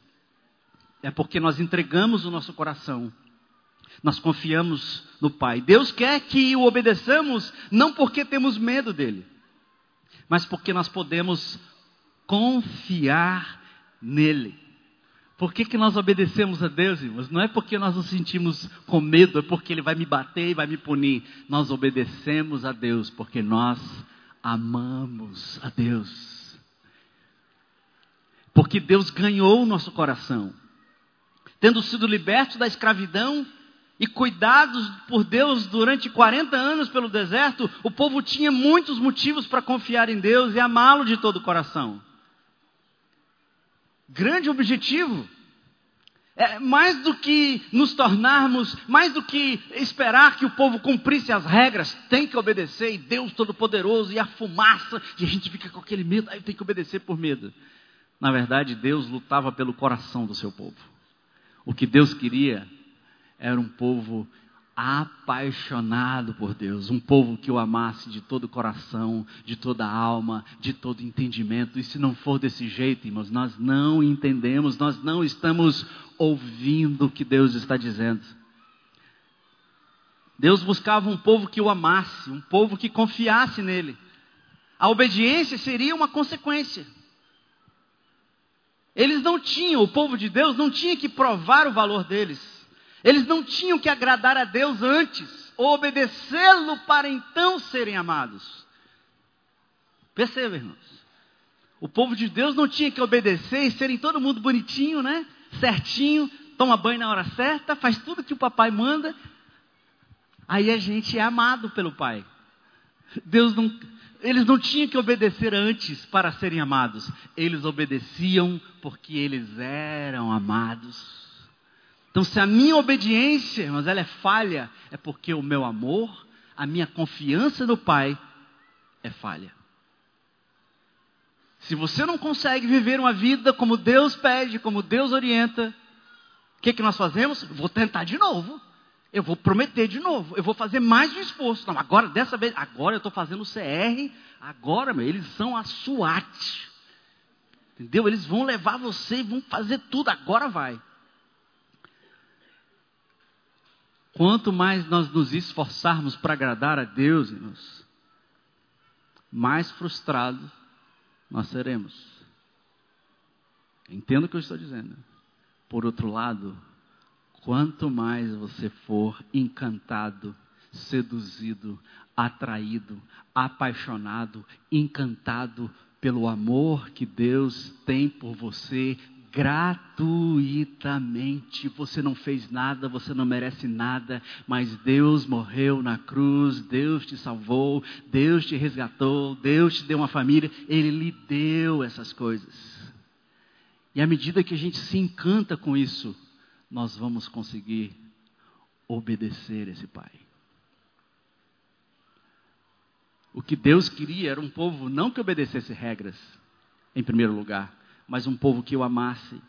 É porque nós entregamos o nosso coração, nós confiamos no Pai. Deus quer que o obedeçamos, não porque temos medo dele, mas porque nós podemos confiar nele. Por que, que nós obedecemos a Deus, irmãos? Não é porque nós nos sentimos com medo, é porque Ele vai me bater e vai me punir. Nós obedecemos a Deus porque nós amamos a Deus. Porque Deus ganhou o nosso coração. Tendo sido libertos da escravidão e cuidados por Deus durante 40 anos pelo deserto, o povo tinha muitos motivos para confiar em Deus e amá-lo de todo o coração grande objetivo. É, mais do que nos tornarmos, mais do que esperar que o povo cumprisse as regras, tem que obedecer, e Deus Todo-Poderoso, e a fumaça, e a gente fica com aquele medo, aí tem que obedecer por medo. Na verdade, Deus lutava pelo coração do seu povo. O que Deus queria era um povo apaixonado por Deus, um povo que o amasse de todo o coração, de toda a alma, de todo entendimento. E se não for desse jeito, irmãos, nós não entendemos, nós não estamos ouvindo o que Deus está dizendo. Deus buscava um povo que o amasse, um povo que confiasse nele. A obediência seria uma consequência. Eles não tinham, o povo de Deus não tinha que provar o valor deles. Eles não tinham que agradar a Deus antes, ou obedecê-lo para então serem amados. Perceba, irmãos. O povo de Deus não tinha que obedecer e serem todo mundo bonitinho, né? Certinho, toma banho na hora certa, faz tudo que o papai manda. Aí a gente é amado pelo pai. Deus não, eles não tinham que obedecer antes para serem amados. Eles obedeciam porque eles eram amados. Então, se a minha obediência, mas ela é falha, é porque o meu amor, a minha confiança no Pai é falha. Se você não consegue viver uma vida como Deus pede, como Deus orienta, o que, que nós fazemos? Vou tentar de novo. Eu vou prometer de novo. Eu vou fazer mais um esforço. Não, agora, dessa vez, agora eu estou fazendo o CR. Agora, meu, eles são a SWAT. Entendeu? Eles vão levar você e vão fazer tudo. Agora vai. Quanto mais nós nos esforçarmos para agradar a Deus, irmãos, mais frustrados nós seremos. Entendo o que eu estou dizendo. Por outro lado, quanto mais você for encantado, seduzido, atraído, apaixonado, encantado pelo amor que Deus tem por você gratuitamente. Você não fez nada, você não merece nada, mas Deus morreu na cruz, Deus te salvou, Deus te resgatou, Deus te deu uma família, Ele lhe deu essas coisas. E à medida que a gente se encanta com isso, nós vamos conseguir obedecer esse Pai. O que Deus queria era um povo não que obedecesse regras, em primeiro lugar, mas um povo que o amasse.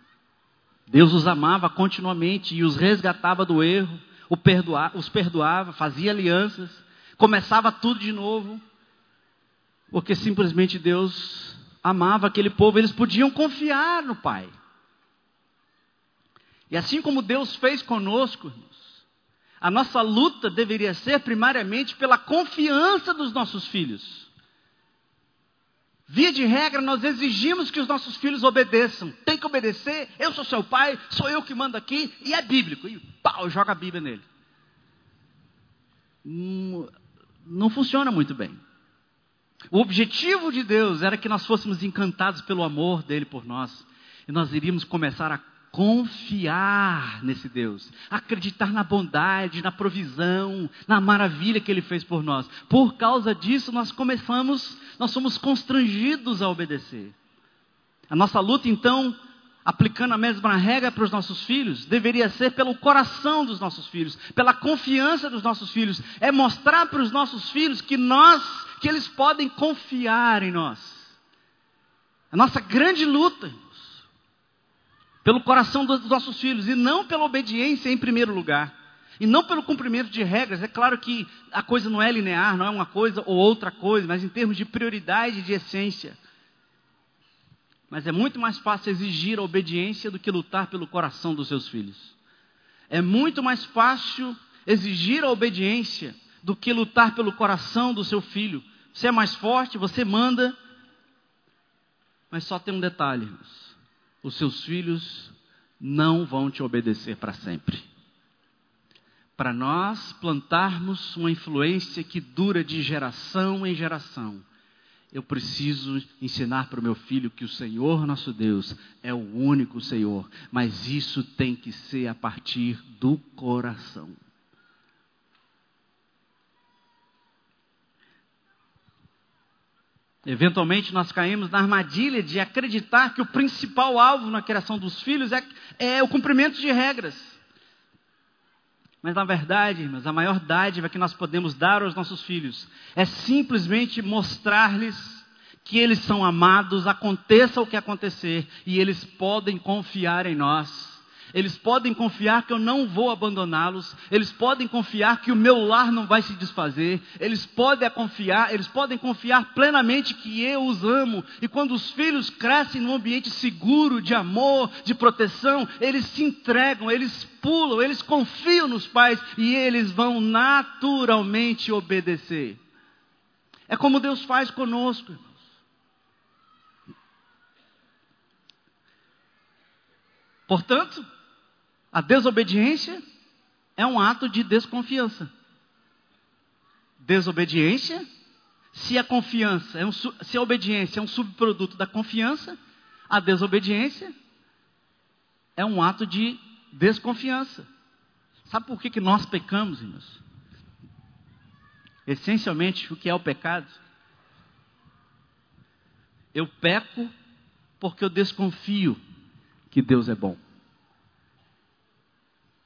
Deus os amava continuamente e os resgatava do erro, os perdoava, fazia alianças, começava tudo de novo, porque simplesmente Deus amava aquele povo, eles podiam confiar no Pai. E assim como Deus fez conosco, a nossa luta deveria ser primariamente pela confiança dos nossos filhos. Via de regra, nós exigimos que os nossos filhos obedeçam. Tem que obedecer, eu sou seu pai, sou eu que mando aqui, e é bíblico. E pau, joga a Bíblia nele. Não, não funciona muito bem. O objetivo de Deus era que nós fôssemos encantados pelo amor dele por nós. E nós iríamos começar a confiar nesse Deus, acreditar na bondade, na provisão, na maravilha que ele fez por nós. Por causa disso, nós começamos, nós somos constrangidos a obedecer. A nossa luta, então, aplicando a mesma regra para os nossos filhos, deveria ser pelo coração dos nossos filhos, pela confiança dos nossos filhos, é mostrar para os nossos filhos que nós, que eles podem confiar em nós. A nossa grande luta pelo coração dos nossos filhos, e não pela obediência em primeiro lugar, e não pelo cumprimento de regras. É claro que a coisa não é linear, não é uma coisa ou outra coisa, mas em termos de prioridade e de essência. Mas é muito mais fácil exigir a obediência do que lutar pelo coração dos seus filhos. É muito mais fácil exigir a obediência do que lutar pelo coração do seu filho. Você é mais forte, você manda. Mas só tem um detalhe os seus filhos não vão te obedecer para sempre. Para nós plantarmos uma influência que dura de geração em geração, eu preciso ensinar para o meu filho que o Senhor nosso Deus é o único Senhor, mas isso tem que ser a partir do coração. Eventualmente nós caímos na armadilha de acreditar que o principal alvo na criação dos filhos é, é o cumprimento de regras. Mas na verdade, irmãos, a maior dádiva que nós podemos dar aos nossos filhos é simplesmente mostrar-lhes que eles são amados, aconteça o que acontecer, e eles podem confiar em nós. Eles podem confiar que eu não vou abandoná-los. Eles podem confiar que o meu lar não vai se desfazer. Eles podem confiar, eles podem confiar plenamente que eu os amo. E quando os filhos crescem num ambiente seguro, de amor, de proteção, eles se entregam, eles pulam, eles confiam nos pais e eles vão naturalmente obedecer. É como Deus faz conosco, irmãos. Portanto, a desobediência é um ato de desconfiança. Desobediência, se a confiança, é um, se a obediência é um subproduto da confiança, a desobediência é um ato de desconfiança. Sabe por que, que nós pecamos, irmãos? Essencialmente, o que é o pecado? Eu peco porque eu desconfio que Deus é bom.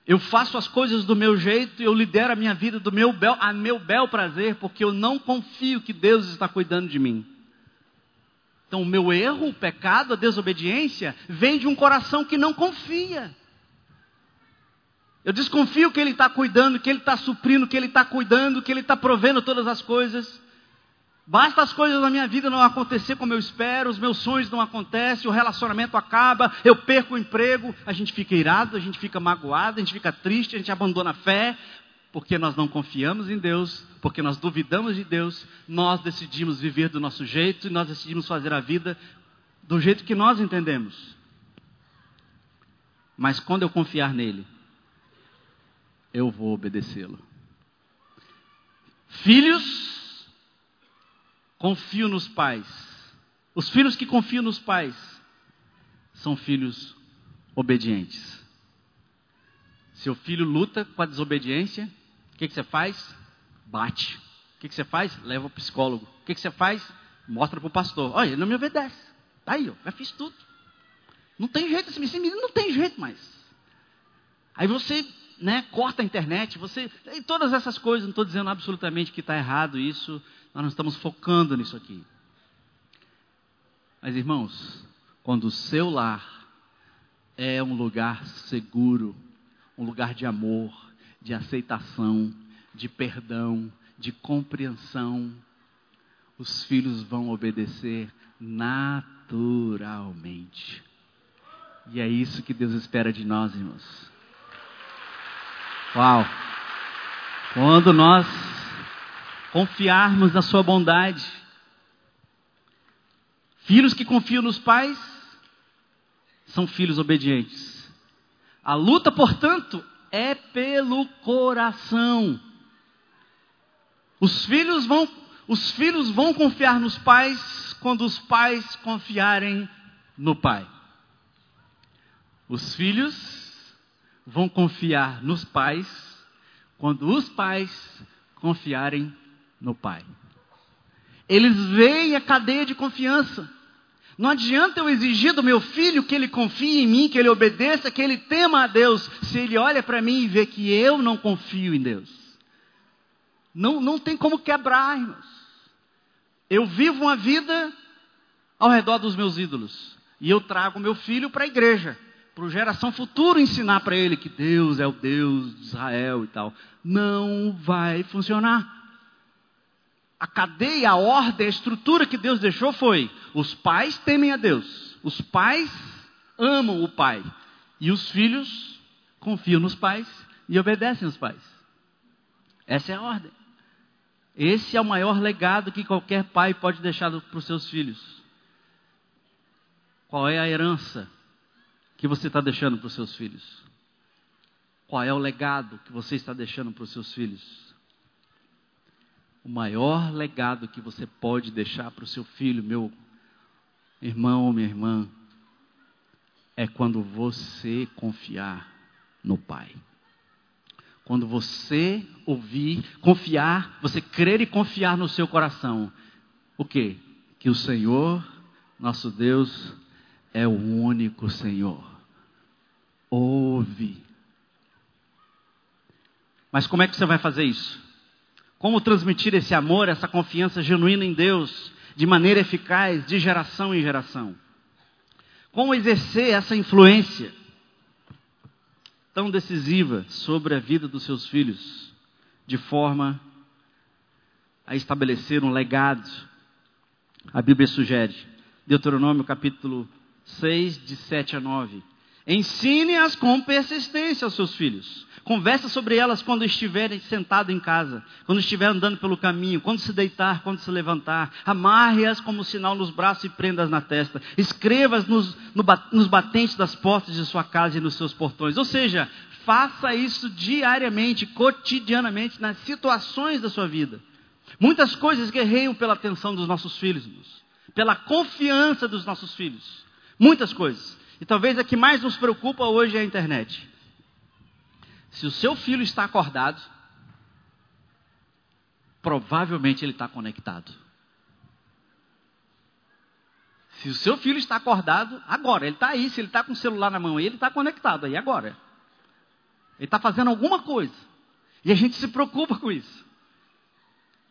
Eu faço as coisas do meu jeito, eu lidero a minha vida do meu bel, a meu bel prazer, porque eu não confio que Deus está cuidando de mim. Então, o meu erro, o pecado, a desobediência, vem de um coração que não confia. Eu desconfio que Ele está cuidando, que Ele está suprindo, que Ele está cuidando, que Ele está provendo todas as coisas. Basta as coisas na minha vida não acontecer como eu espero, os meus sonhos não acontecem, o relacionamento acaba, eu perco o emprego, a gente fica irado, a gente fica magoado, a gente fica triste, a gente abandona a fé, porque nós não confiamos em Deus, porque nós duvidamos de Deus, nós decidimos viver do nosso jeito e nós decidimos fazer a vida do jeito que nós entendemos. Mas quando eu confiar nele, eu vou obedecê-lo. Filhos confiam nos pais. Os filhos que confiam nos pais são filhos obedientes. Seu filho luta com a desobediência, o que, que você faz? Bate. O que, que você faz? Leva o psicólogo. O que, que você faz? Mostra para o pastor. Olha, ele não me obedece. Tá aí, eu já fiz tudo. Não tem jeito, esse menino não tem jeito mais. Aí você né, corta a internet, você. Todas essas coisas, não estou dizendo absolutamente que está errado isso, nós não estamos focando nisso aqui. Mas irmãos, quando o seu lar é um lugar seguro, um lugar de amor, de aceitação, de perdão, de compreensão, os filhos vão obedecer naturalmente. E é isso que Deus espera de nós, irmãos. Uau! Quando nós confiarmos na Sua bondade, filhos que confiam nos pais são filhos obedientes. A luta, portanto, é pelo coração. Os filhos vão, os filhos vão confiar nos pais quando os pais confiarem no pai. Os filhos vão confiar nos pais quando os pais confiarem no pai. Eles veem a cadeia de confiança. Não adianta eu exigir do meu filho que ele confie em mim, que ele obedeça, que ele tema a Deus, se ele olha para mim e vê que eu não confio em Deus. Não, não tem como quebrar, irmãos. Eu vivo uma vida ao redor dos meus ídolos. E eu trago meu filho para a igreja, para a geração futura ensinar para ele que Deus é o Deus de Israel e tal. Não vai funcionar a cadeia, a ordem, a estrutura que Deus deixou foi: os pais temem a Deus, os pais amam o pai, e os filhos confiam nos pais e obedecem aos pais. Essa é a ordem. Esse é o maior legado que qualquer pai pode deixar para os seus filhos. Qual é a herança que você está deixando para os seus filhos? Qual é o legado que você está deixando para os seus filhos? O maior legado que você pode deixar para o seu filho, meu irmão ou minha irmã, é quando você confiar no Pai. Quando você ouvir, confiar, você crer e confiar no seu coração. O que? Que o Senhor, nosso Deus, é o único Senhor. Ouve. Mas como é que você vai fazer isso? Como transmitir esse amor, essa confiança genuína em Deus de maneira eficaz, de geração em geração? Como exercer essa influência tão decisiva sobre a vida dos seus filhos, de forma a estabelecer um legado? A Bíblia sugere, Deuteronômio capítulo 6, de 7 a 9. Ensine-as com persistência aos seus filhos. Conversa sobre elas quando estiverem sentado em casa, quando estiver andando pelo caminho, quando se deitar, quando se levantar. Amarre-as como sinal nos braços e prendas na testa. Escreva-as nos, no, nos batentes das portas de sua casa e nos seus portões. Ou seja, faça isso diariamente, cotidianamente, nas situações da sua vida. Muitas coisas guerreiam pela atenção dos nossos filhos, pela confiança dos nossos filhos. Muitas coisas. E talvez a que mais nos preocupa hoje é a internet. Se o seu filho está acordado, provavelmente ele está conectado. Se o seu filho está acordado, agora, ele está aí, se ele está com o celular na mão, ele está conectado aí agora. Ele está fazendo alguma coisa. E a gente se preocupa com isso.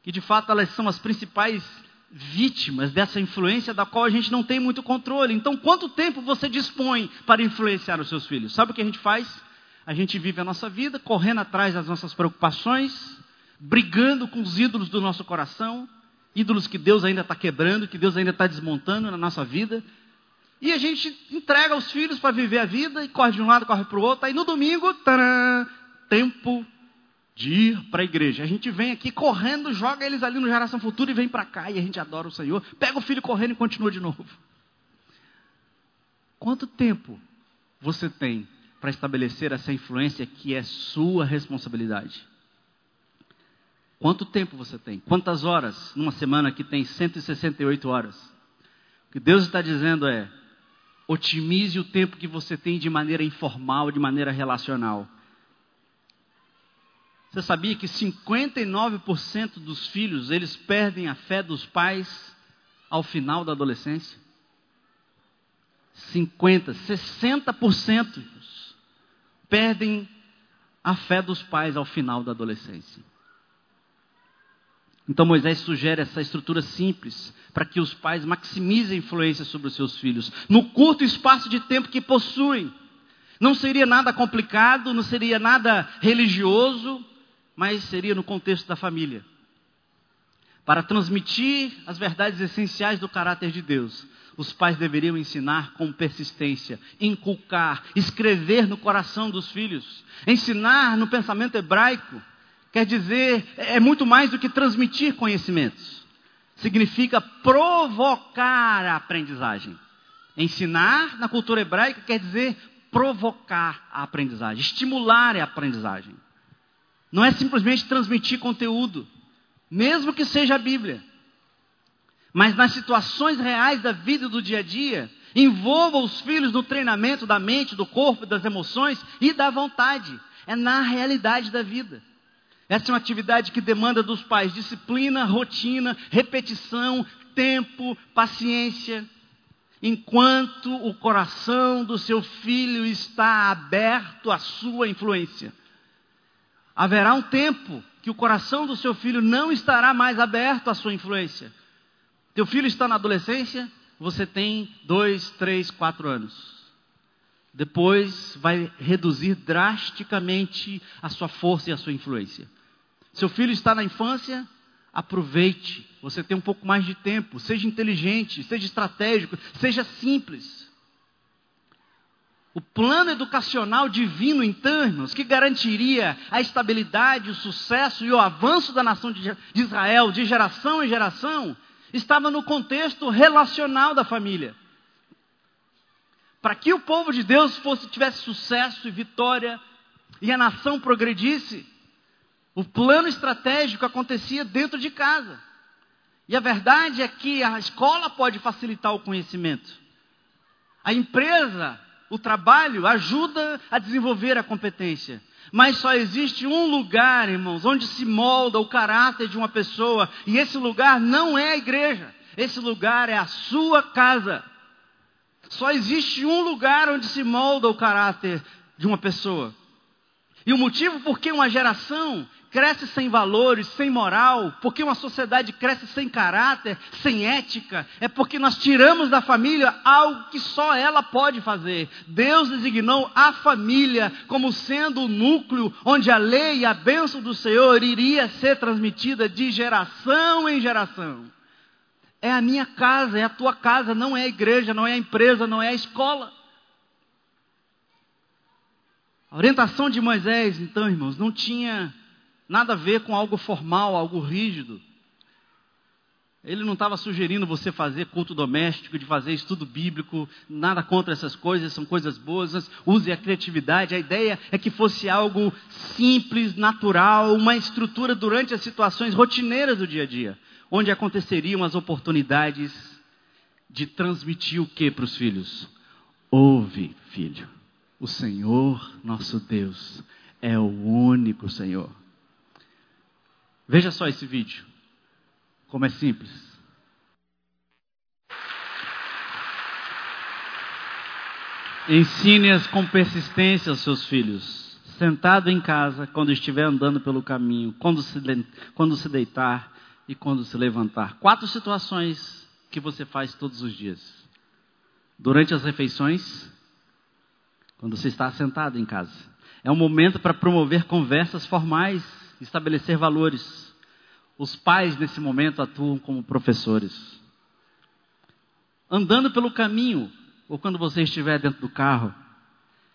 Que de fato elas são as principais vítimas dessa influência da qual a gente não tem muito controle. Então, quanto tempo você dispõe para influenciar os seus filhos? Sabe o que a gente faz? A gente vive a nossa vida correndo atrás das nossas preocupações, brigando com os ídolos do nosso coração, ídolos que Deus ainda está quebrando, que Deus ainda está desmontando na nossa vida. E a gente entrega os filhos para viver a vida e corre de um lado, corre para o outro. Aí no domingo, taran, tempo de ir para a igreja. A gente vem aqui correndo, joga eles ali no Geração Futura e vem para cá e a gente adora o Senhor. Pega o filho correndo e continua de novo. Quanto tempo você tem para estabelecer essa influência que é sua responsabilidade? Quanto tempo você tem? Quantas horas numa semana que tem 168 horas? O que Deus está dizendo é: otimize o tempo que você tem de maneira informal, de maneira relacional. Você sabia que 59% dos filhos, eles perdem a fé dos pais ao final da adolescência? 50, 60% perdem a fé dos pais ao final da adolescência. Então Moisés sugere essa estrutura simples para que os pais maximizem a influência sobre os seus filhos no curto espaço de tempo que possuem. Não seria nada complicado, não seria nada religioso, mas seria no contexto da família. Para transmitir as verdades essenciais do caráter de Deus, os pais deveriam ensinar com persistência, inculcar, escrever no coração dos filhos, ensinar no pensamento hebraico. Quer dizer, é muito mais do que transmitir conhecimentos. Significa provocar a aprendizagem. Ensinar na cultura hebraica quer dizer provocar a aprendizagem, estimular a aprendizagem. Não é simplesmente transmitir conteúdo, mesmo que seja a Bíblia. Mas nas situações reais da vida do dia a dia, envolva os filhos no treinamento da mente, do corpo, das emoções e da vontade. É na realidade da vida. Essa é uma atividade que demanda dos pais disciplina, rotina, repetição, tempo, paciência. Enquanto o coração do seu filho está aberto à sua influência. Haverá um tempo que o coração do seu filho não estará mais aberto à sua influência. Teu filho está na adolescência, você tem dois, três, quatro anos. Depois vai reduzir drasticamente a sua força e a sua influência. Seu filho está na infância, aproveite. Você tem um pouco mais de tempo. Seja inteligente, seja estratégico, seja simples. O plano educacional divino em termos que garantiria a estabilidade, o sucesso e o avanço da nação de Israel de geração em geração estava no contexto relacional da família. Para que o povo de Deus fosse tivesse sucesso e vitória e a nação progredisse, o plano estratégico acontecia dentro de casa. E a verdade é que a escola pode facilitar o conhecimento. A empresa, o trabalho ajuda a desenvolver a competência. Mas só existe um lugar, irmãos, onde se molda o caráter de uma pessoa, e esse lugar não é a igreja, esse lugar é a sua casa. Só existe um lugar onde se molda o caráter de uma pessoa. E o motivo por que uma geração cresce sem valores, sem moral, porque uma sociedade cresce sem caráter, sem ética, é porque nós tiramos da família algo que só ela pode fazer. Deus designou a família como sendo o núcleo onde a lei e a bênção do Senhor iria ser transmitida de geração em geração. É a minha casa, é a tua casa, não é a igreja, não é a empresa, não é a escola. A orientação de Moisés, então, irmãos, não tinha nada a ver com algo formal, algo rígido. Ele não estava sugerindo você fazer culto doméstico, de fazer estudo bíblico, nada contra essas coisas, são coisas boas, use a criatividade. A ideia é que fosse algo simples, natural, uma estrutura durante as situações rotineiras do dia a dia, onde aconteceriam as oportunidades de transmitir o que para os filhos? Ouve, filho, o Senhor nosso Deus é o único Senhor. Veja só esse vídeo. Como é simples. Ensine-as com persistência aos seus filhos. Sentado em casa, quando estiver andando pelo caminho, quando se, quando se deitar e quando se levantar. Quatro situações que você faz todos os dias. Durante as refeições, quando você está sentado em casa. É um momento para promover conversas formais estabelecer valores. Os pais, nesse momento, atuam como professores. Andando pelo caminho, ou quando você estiver dentro do carro,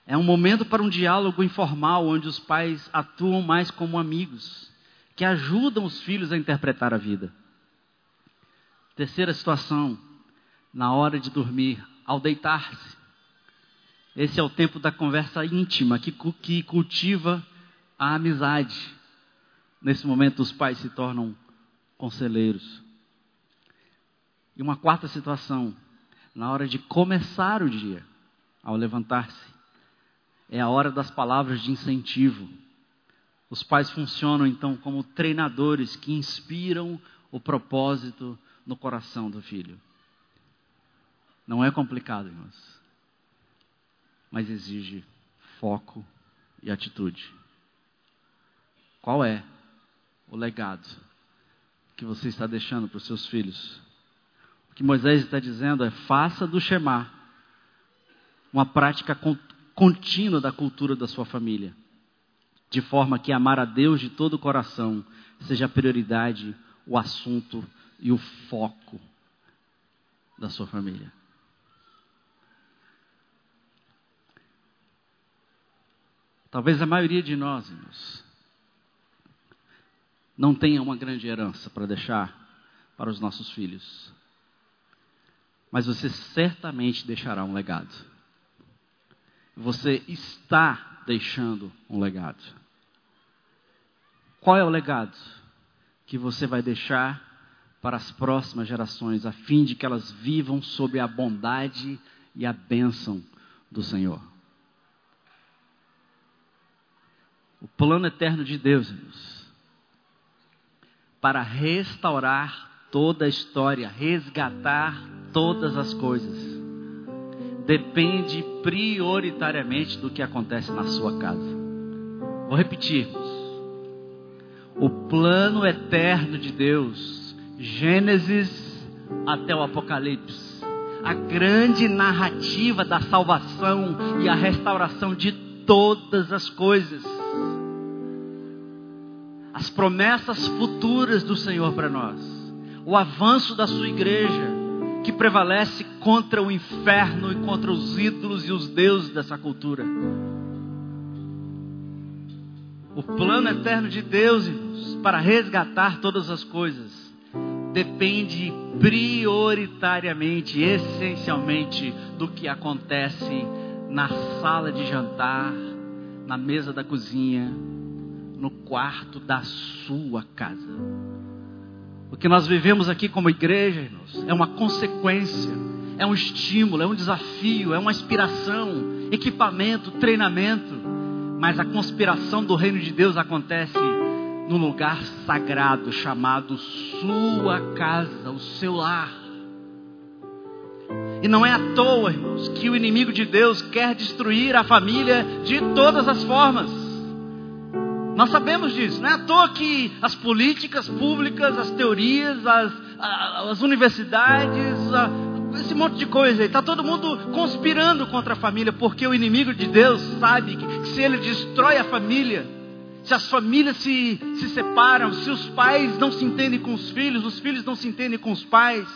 é um momento para um diálogo informal, onde os pais atuam mais como amigos, que ajudam os filhos a interpretar a vida. Terceira situação, na hora de dormir, ao deitar-se. Esse é o tempo da conversa íntima, que, que cultiva a amizade Nesse momento, os pais se tornam conselheiros. E uma quarta situação, na hora de começar o dia, ao levantar-se, é a hora das palavras de incentivo. Os pais funcionam então como treinadores que inspiram o propósito no coração do filho. Não é complicado, irmãos, mas exige foco e atitude. Qual é o legado que você está deixando para os seus filhos? O que Moisés está dizendo é: faça do Shema uma prática contínua da cultura da sua família, de forma que amar a Deus de todo o coração seja a prioridade, o assunto e o foco da sua família. Talvez a maioria de nós, irmãos, não tenha uma grande herança para deixar para os nossos filhos. Mas você certamente deixará um legado. Você está deixando um legado. Qual é o legado que você vai deixar para as próximas gerações, a fim de que elas vivam sob a bondade e a bênção do Senhor? o plano eterno de Deus, irmãos, para restaurar toda a história, resgatar todas as coisas, depende prioritariamente do que acontece na sua casa. Vou repetir. O plano eterno de Deus, Gênesis até o Apocalipse, a grande narrativa da salvação e a restauração de todas as coisas as promessas futuras do Senhor para nós, o avanço da sua igreja, que prevalece contra o inferno e contra os ídolos e os deuses dessa cultura. O plano eterno de Deus, irmãos, para resgatar todas as coisas, depende prioritariamente, essencialmente, do que acontece na sala de jantar, na mesa da cozinha, no quarto da sua casa. O que nós vivemos aqui como igreja, irmãos, é uma consequência, é um estímulo, é um desafio, é uma inspiração, equipamento, treinamento. Mas a conspiração do reino de Deus acontece no lugar sagrado chamado sua casa, o seu lar. E não é à toa, irmãos, que o inimigo de Deus quer destruir a família de todas as formas. Nós sabemos disso, não é à toa que as políticas públicas, as teorias, as, as universidades, esse monte de coisa, está todo mundo conspirando contra a família, porque o inimigo de Deus sabe que, que se ele destrói a família, se as famílias se, se separam, se os pais não se entendem com os filhos, os filhos não se entendem com os pais,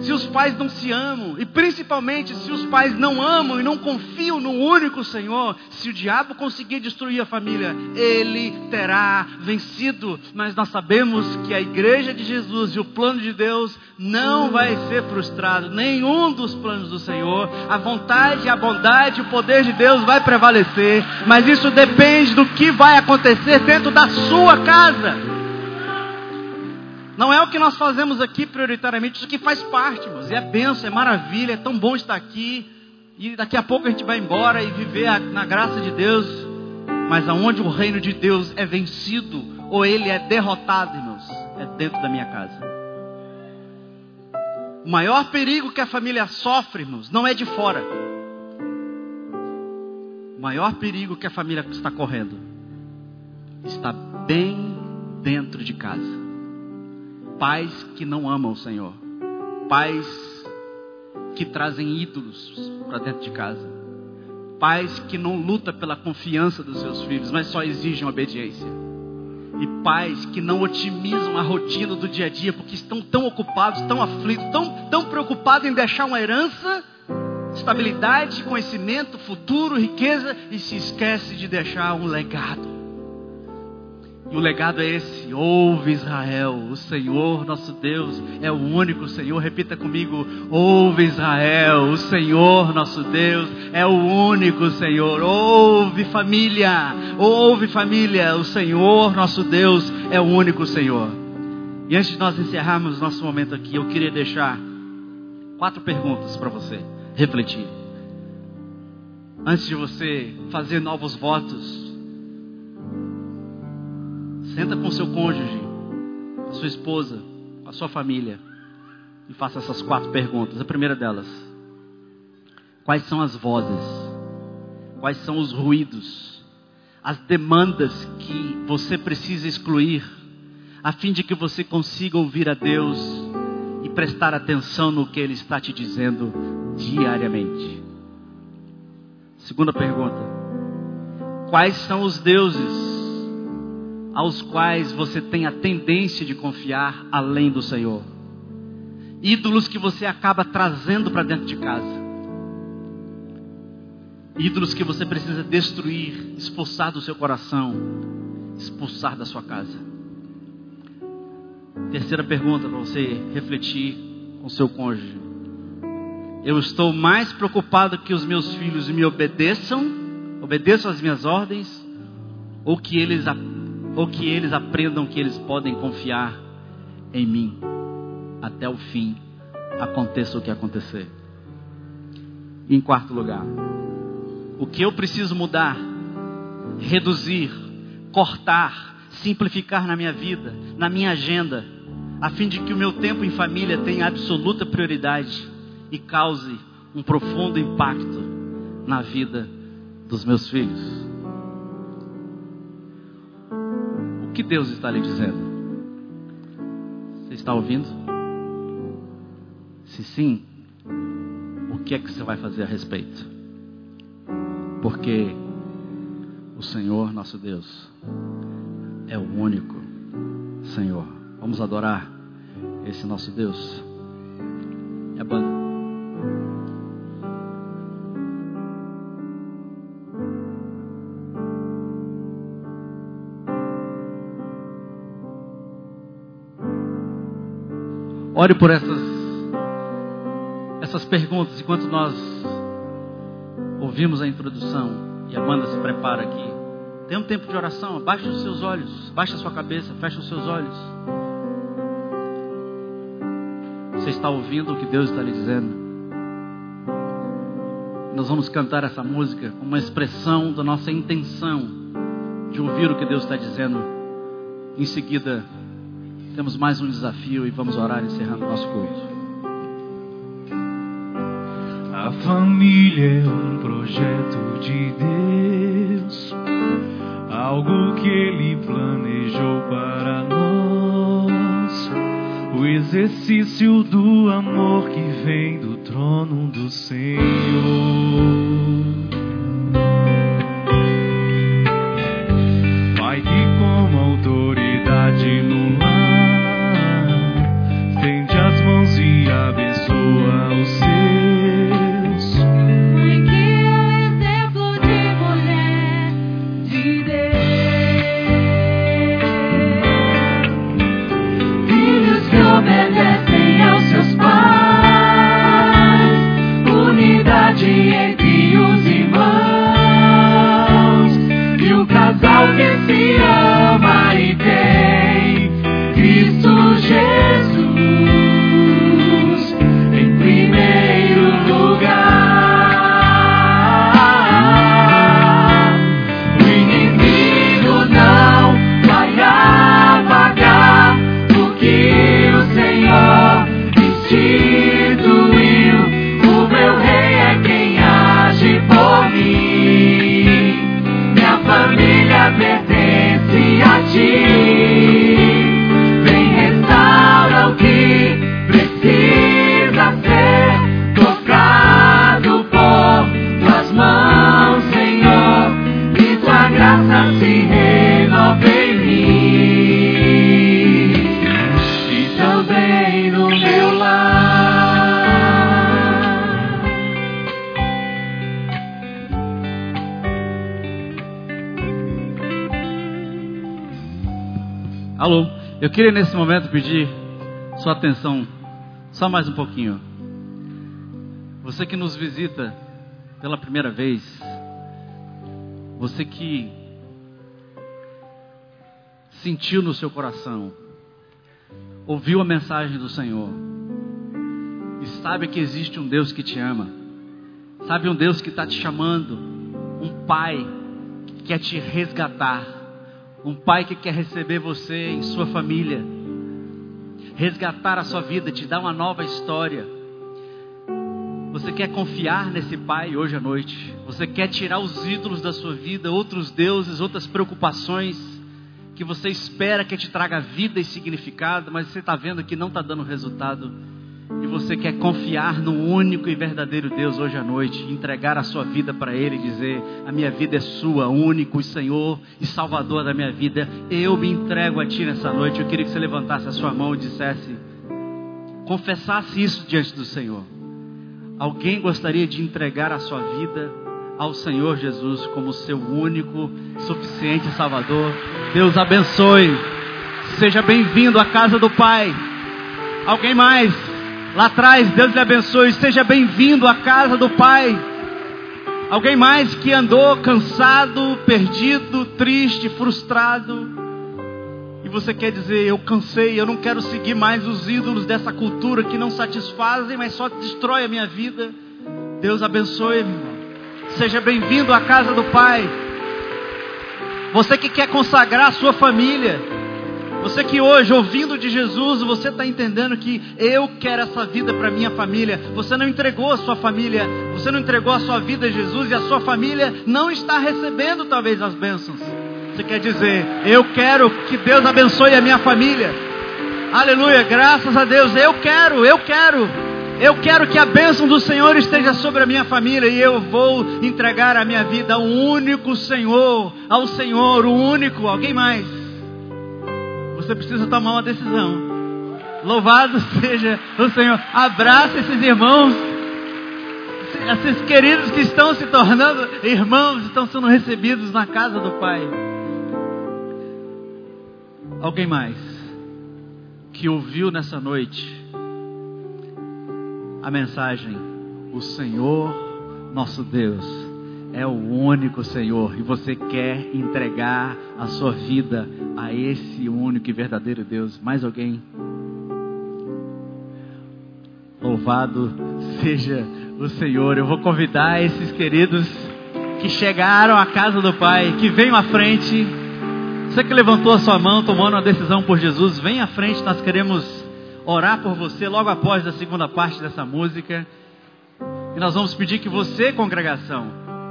se os pais não se amam, e principalmente se os pais não amam e não confiam no único Senhor, se o diabo conseguir destruir a família, ele terá vencido. Mas nós sabemos que a igreja de Jesus e o plano de Deus não vai ser frustrado, nenhum dos planos do Senhor. A vontade, a bondade, o poder de Deus vai prevalecer, mas isso depende do que vai acontecer dentro da sua casa. Não é o que nós fazemos aqui prioritariamente, isso aqui faz parte, irmãos. E é benção, é maravilha, é tão bom estar aqui. E daqui a pouco a gente vai embora e viver a, na graça de Deus. Mas aonde o reino de Deus é vencido ou ele é derrotado, irmãos, é dentro da minha casa. O maior perigo que a família sofre, irmãos, não é de fora. O maior perigo que a família está correndo está bem dentro de casa pais que não amam o Senhor, pais que trazem ídolos para dentro de casa, pais que não lutam pela confiança dos seus filhos, mas só exigem obediência, e pais que não otimizam a rotina do dia a dia porque estão tão ocupados, tão aflitos, tão, tão preocupados em deixar uma herança, estabilidade, conhecimento, futuro, riqueza e se esquece de deixar um legado. E o legado é esse: ouve Israel, o Senhor nosso Deus é o único Senhor. Repita comigo: ouve Israel, o Senhor nosso Deus é o único Senhor. Ouve família, ouve família, o Senhor nosso Deus é o único Senhor. E antes de nós encerrarmos nosso momento aqui, eu queria deixar quatro perguntas para você refletir. Antes de você fazer novos votos, Senta com seu cônjuge, a sua esposa, a sua família e faça essas quatro perguntas. A primeira delas: Quais são as vozes? Quais são os ruídos? As demandas que você precisa excluir a fim de que você consiga ouvir a Deus e prestar atenção no que Ele está te dizendo diariamente. Segunda pergunta: Quais são os deuses aos quais você tem a tendência de confiar além do Senhor. Ídolos que você acaba trazendo para dentro de casa. Ídolos que você precisa destruir, expulsar do seu coração, expulsar da sua casa. Terceira pergunta para você refletir com seu cônjuge. Eu estou mais preocupado que os meus filhos me obedeçam, obedeçam às minhas ordens, ou que eles ou que eles aprendam que eles podem confiar em mim até o fim, aconteça o que acontecer. Em quarto lugar, o que eu preciso mudar, reduzir, cortar, simplificar na minha vida, na minha agenda, a fim de que o meu tempo em família tenha absoluta prioridade e cause um profundo impacto na vida dos meus filhos. Que Deus está lhe dizendo? Você está ouvindo? Se sim, o que é que você vai fazer a respeito? Porque o Senhor nosso Deus é o único Senhor. Vamos adorar esse nosso Deus. E. Ore por essas, essas perguntas enquanto nós ouvimos a introdução e a banda se prepara aqui. Tem um tempo de oração, abaixe os seus olhos, baixe a sua cabeça, feche os seus olhos. Você está ouvindo o que Deus está lhe dizendo? Nós vamos cantar essa música como uma expressão da nossa intenção de ouvir o que Deus está dizendo. Em seguida, temos mais um desafio e vamos orar encerrando o nosso culto. A família é um projeto de Deus, algo que Ele planejou para nós. O exercício do amor que vem do trono do Senhor. Alô, eu queria nesse momento pedir sua atenção só mais um pouquinho. Você que nos visita pela primeira vez, você que sentiu no seu coração, ouviu a mensagem do Senhor e sabe que existe um Deus que te ama, sabe um Deus que está te chamando, um Pai que quer te resgatar, um Pai que quer receber você em sua família, resgatar a sua vida, te dar uma nova história. Você quer confiar nesse Pai hoje à noite? Você quer tirar os ídolos da sua vida, outros deuses, outras preocupações? que você espera que te traga vida e significado, mas você está vendo que não está dando resultado. E você quer confiar no único e verdadeiro Deus hoje à noite, entregar a sua vida para Ele e dizer: A minha vida é sua, único Senhor e Salvador da minha vida. Eu me entrego a Ti nessa noite. Eu queria que você levantasse a sua mão e dissesse, confessasse isso diante do Senhor. Alguém gostaria de entregar a sua vida ao Senhor Jesus como seu único, suficiente Salvador. Deus abençoe. Seja bem-vindo à casa do Pai. Alguém mais? Lá atrás, Deus lhe abençoe. Seja bem-vindo à casa do Pai. Alguém mais que andou cansado, perdido, triste, frustrado. E você quer dizer, eu cansei, eu não quero seguir mais os ídolos dessa cultura que não satisfazem, mas só destrói a minha vida. Deus abençoe, meu irmão. Seja bem-vindo à casa do Pai. Você que quer consagrar a sua família. Você que hoje, ouvindo de Jesus, você está entendendo que eu quero essa vida para minha família. Você não entregou a sua família, você não entregou a sua vida a Jesus e a sua família não está recebendo talvez as bênçãos. Você quer dizer, eu quero que Deus abençoe a minha família. Aleluia, graças a Deus, eu quero, eu quero. Eu quero que a bênção do Senhor esteja sobre a minha família e eu vou entregar a minha vida ao único Senhor, ao Senhor, o único, alguém mais. Você precisa tomar uma decisão. Louvado (laughs) seja o Senhor. Abraça esses irmãos, esses queridos que estão se tornando irmãos, estão sendo recebidos na casa do Pai. Alguém mais que ouviu nessa noite a mensagem: O Senhor, nosso Deus, é o único Senhor e você quer entregar a sua vida a esse único e verdadeiro Deus. Mais alguém? Louvado seja o Senhor. Eu vou convidar esses queridos que chegaram à casa do Pai, que venham à frente. Você que levantou a sua mão, tomando uma decisão por Jesus, vem à frente, nós queremos orar por você logo após a segunda parte dessa música. E nós vamos pedir que você, congregação,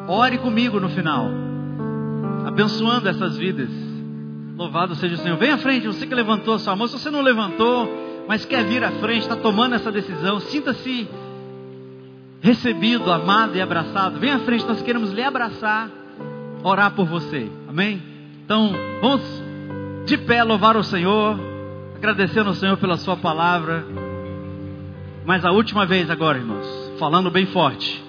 ore comigo no final, abençoando essas vidas. Louvado seja o Senhor. Vem à frente, você que levantou a sua mão. Se você não levantou, mas quer vir à frente, está tomando essa decisão, sinta-se recebido, amado e abraçado. Vem à frente, nós queremos lhe abraçar, orar por você. Amém? Então, vamos de pé louvar o Senhor agradecendo ao Senhor pela Sua palavra. Mas a última vez agora, irmãos, falando bem forte,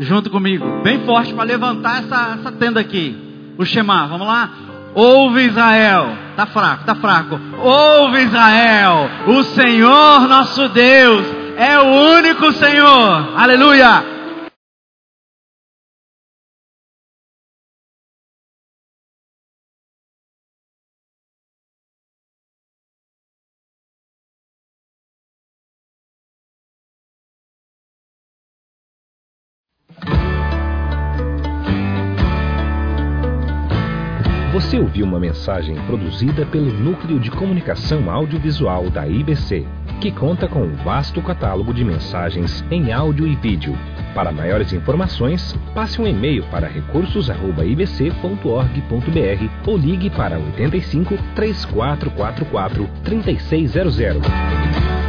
junto comigo, bem forte para levantar essa, essa tenda aqui. O Shema, vamos lá? Ouve Israel, tá fraco, tá fraco. Ouve Israel, o Senhor nosso Deus é o único Senhor. Aleluia! Ouviu uma mensagem produzida pelo Núcleo de Comunicação Audiovisual da IBC, que conta com um vasto catálogo de mensagens em áudio e vídeo. Para maiores informações, passe um e-mail para recursos@ibc.org.br ou ligue para 85 3444 3600.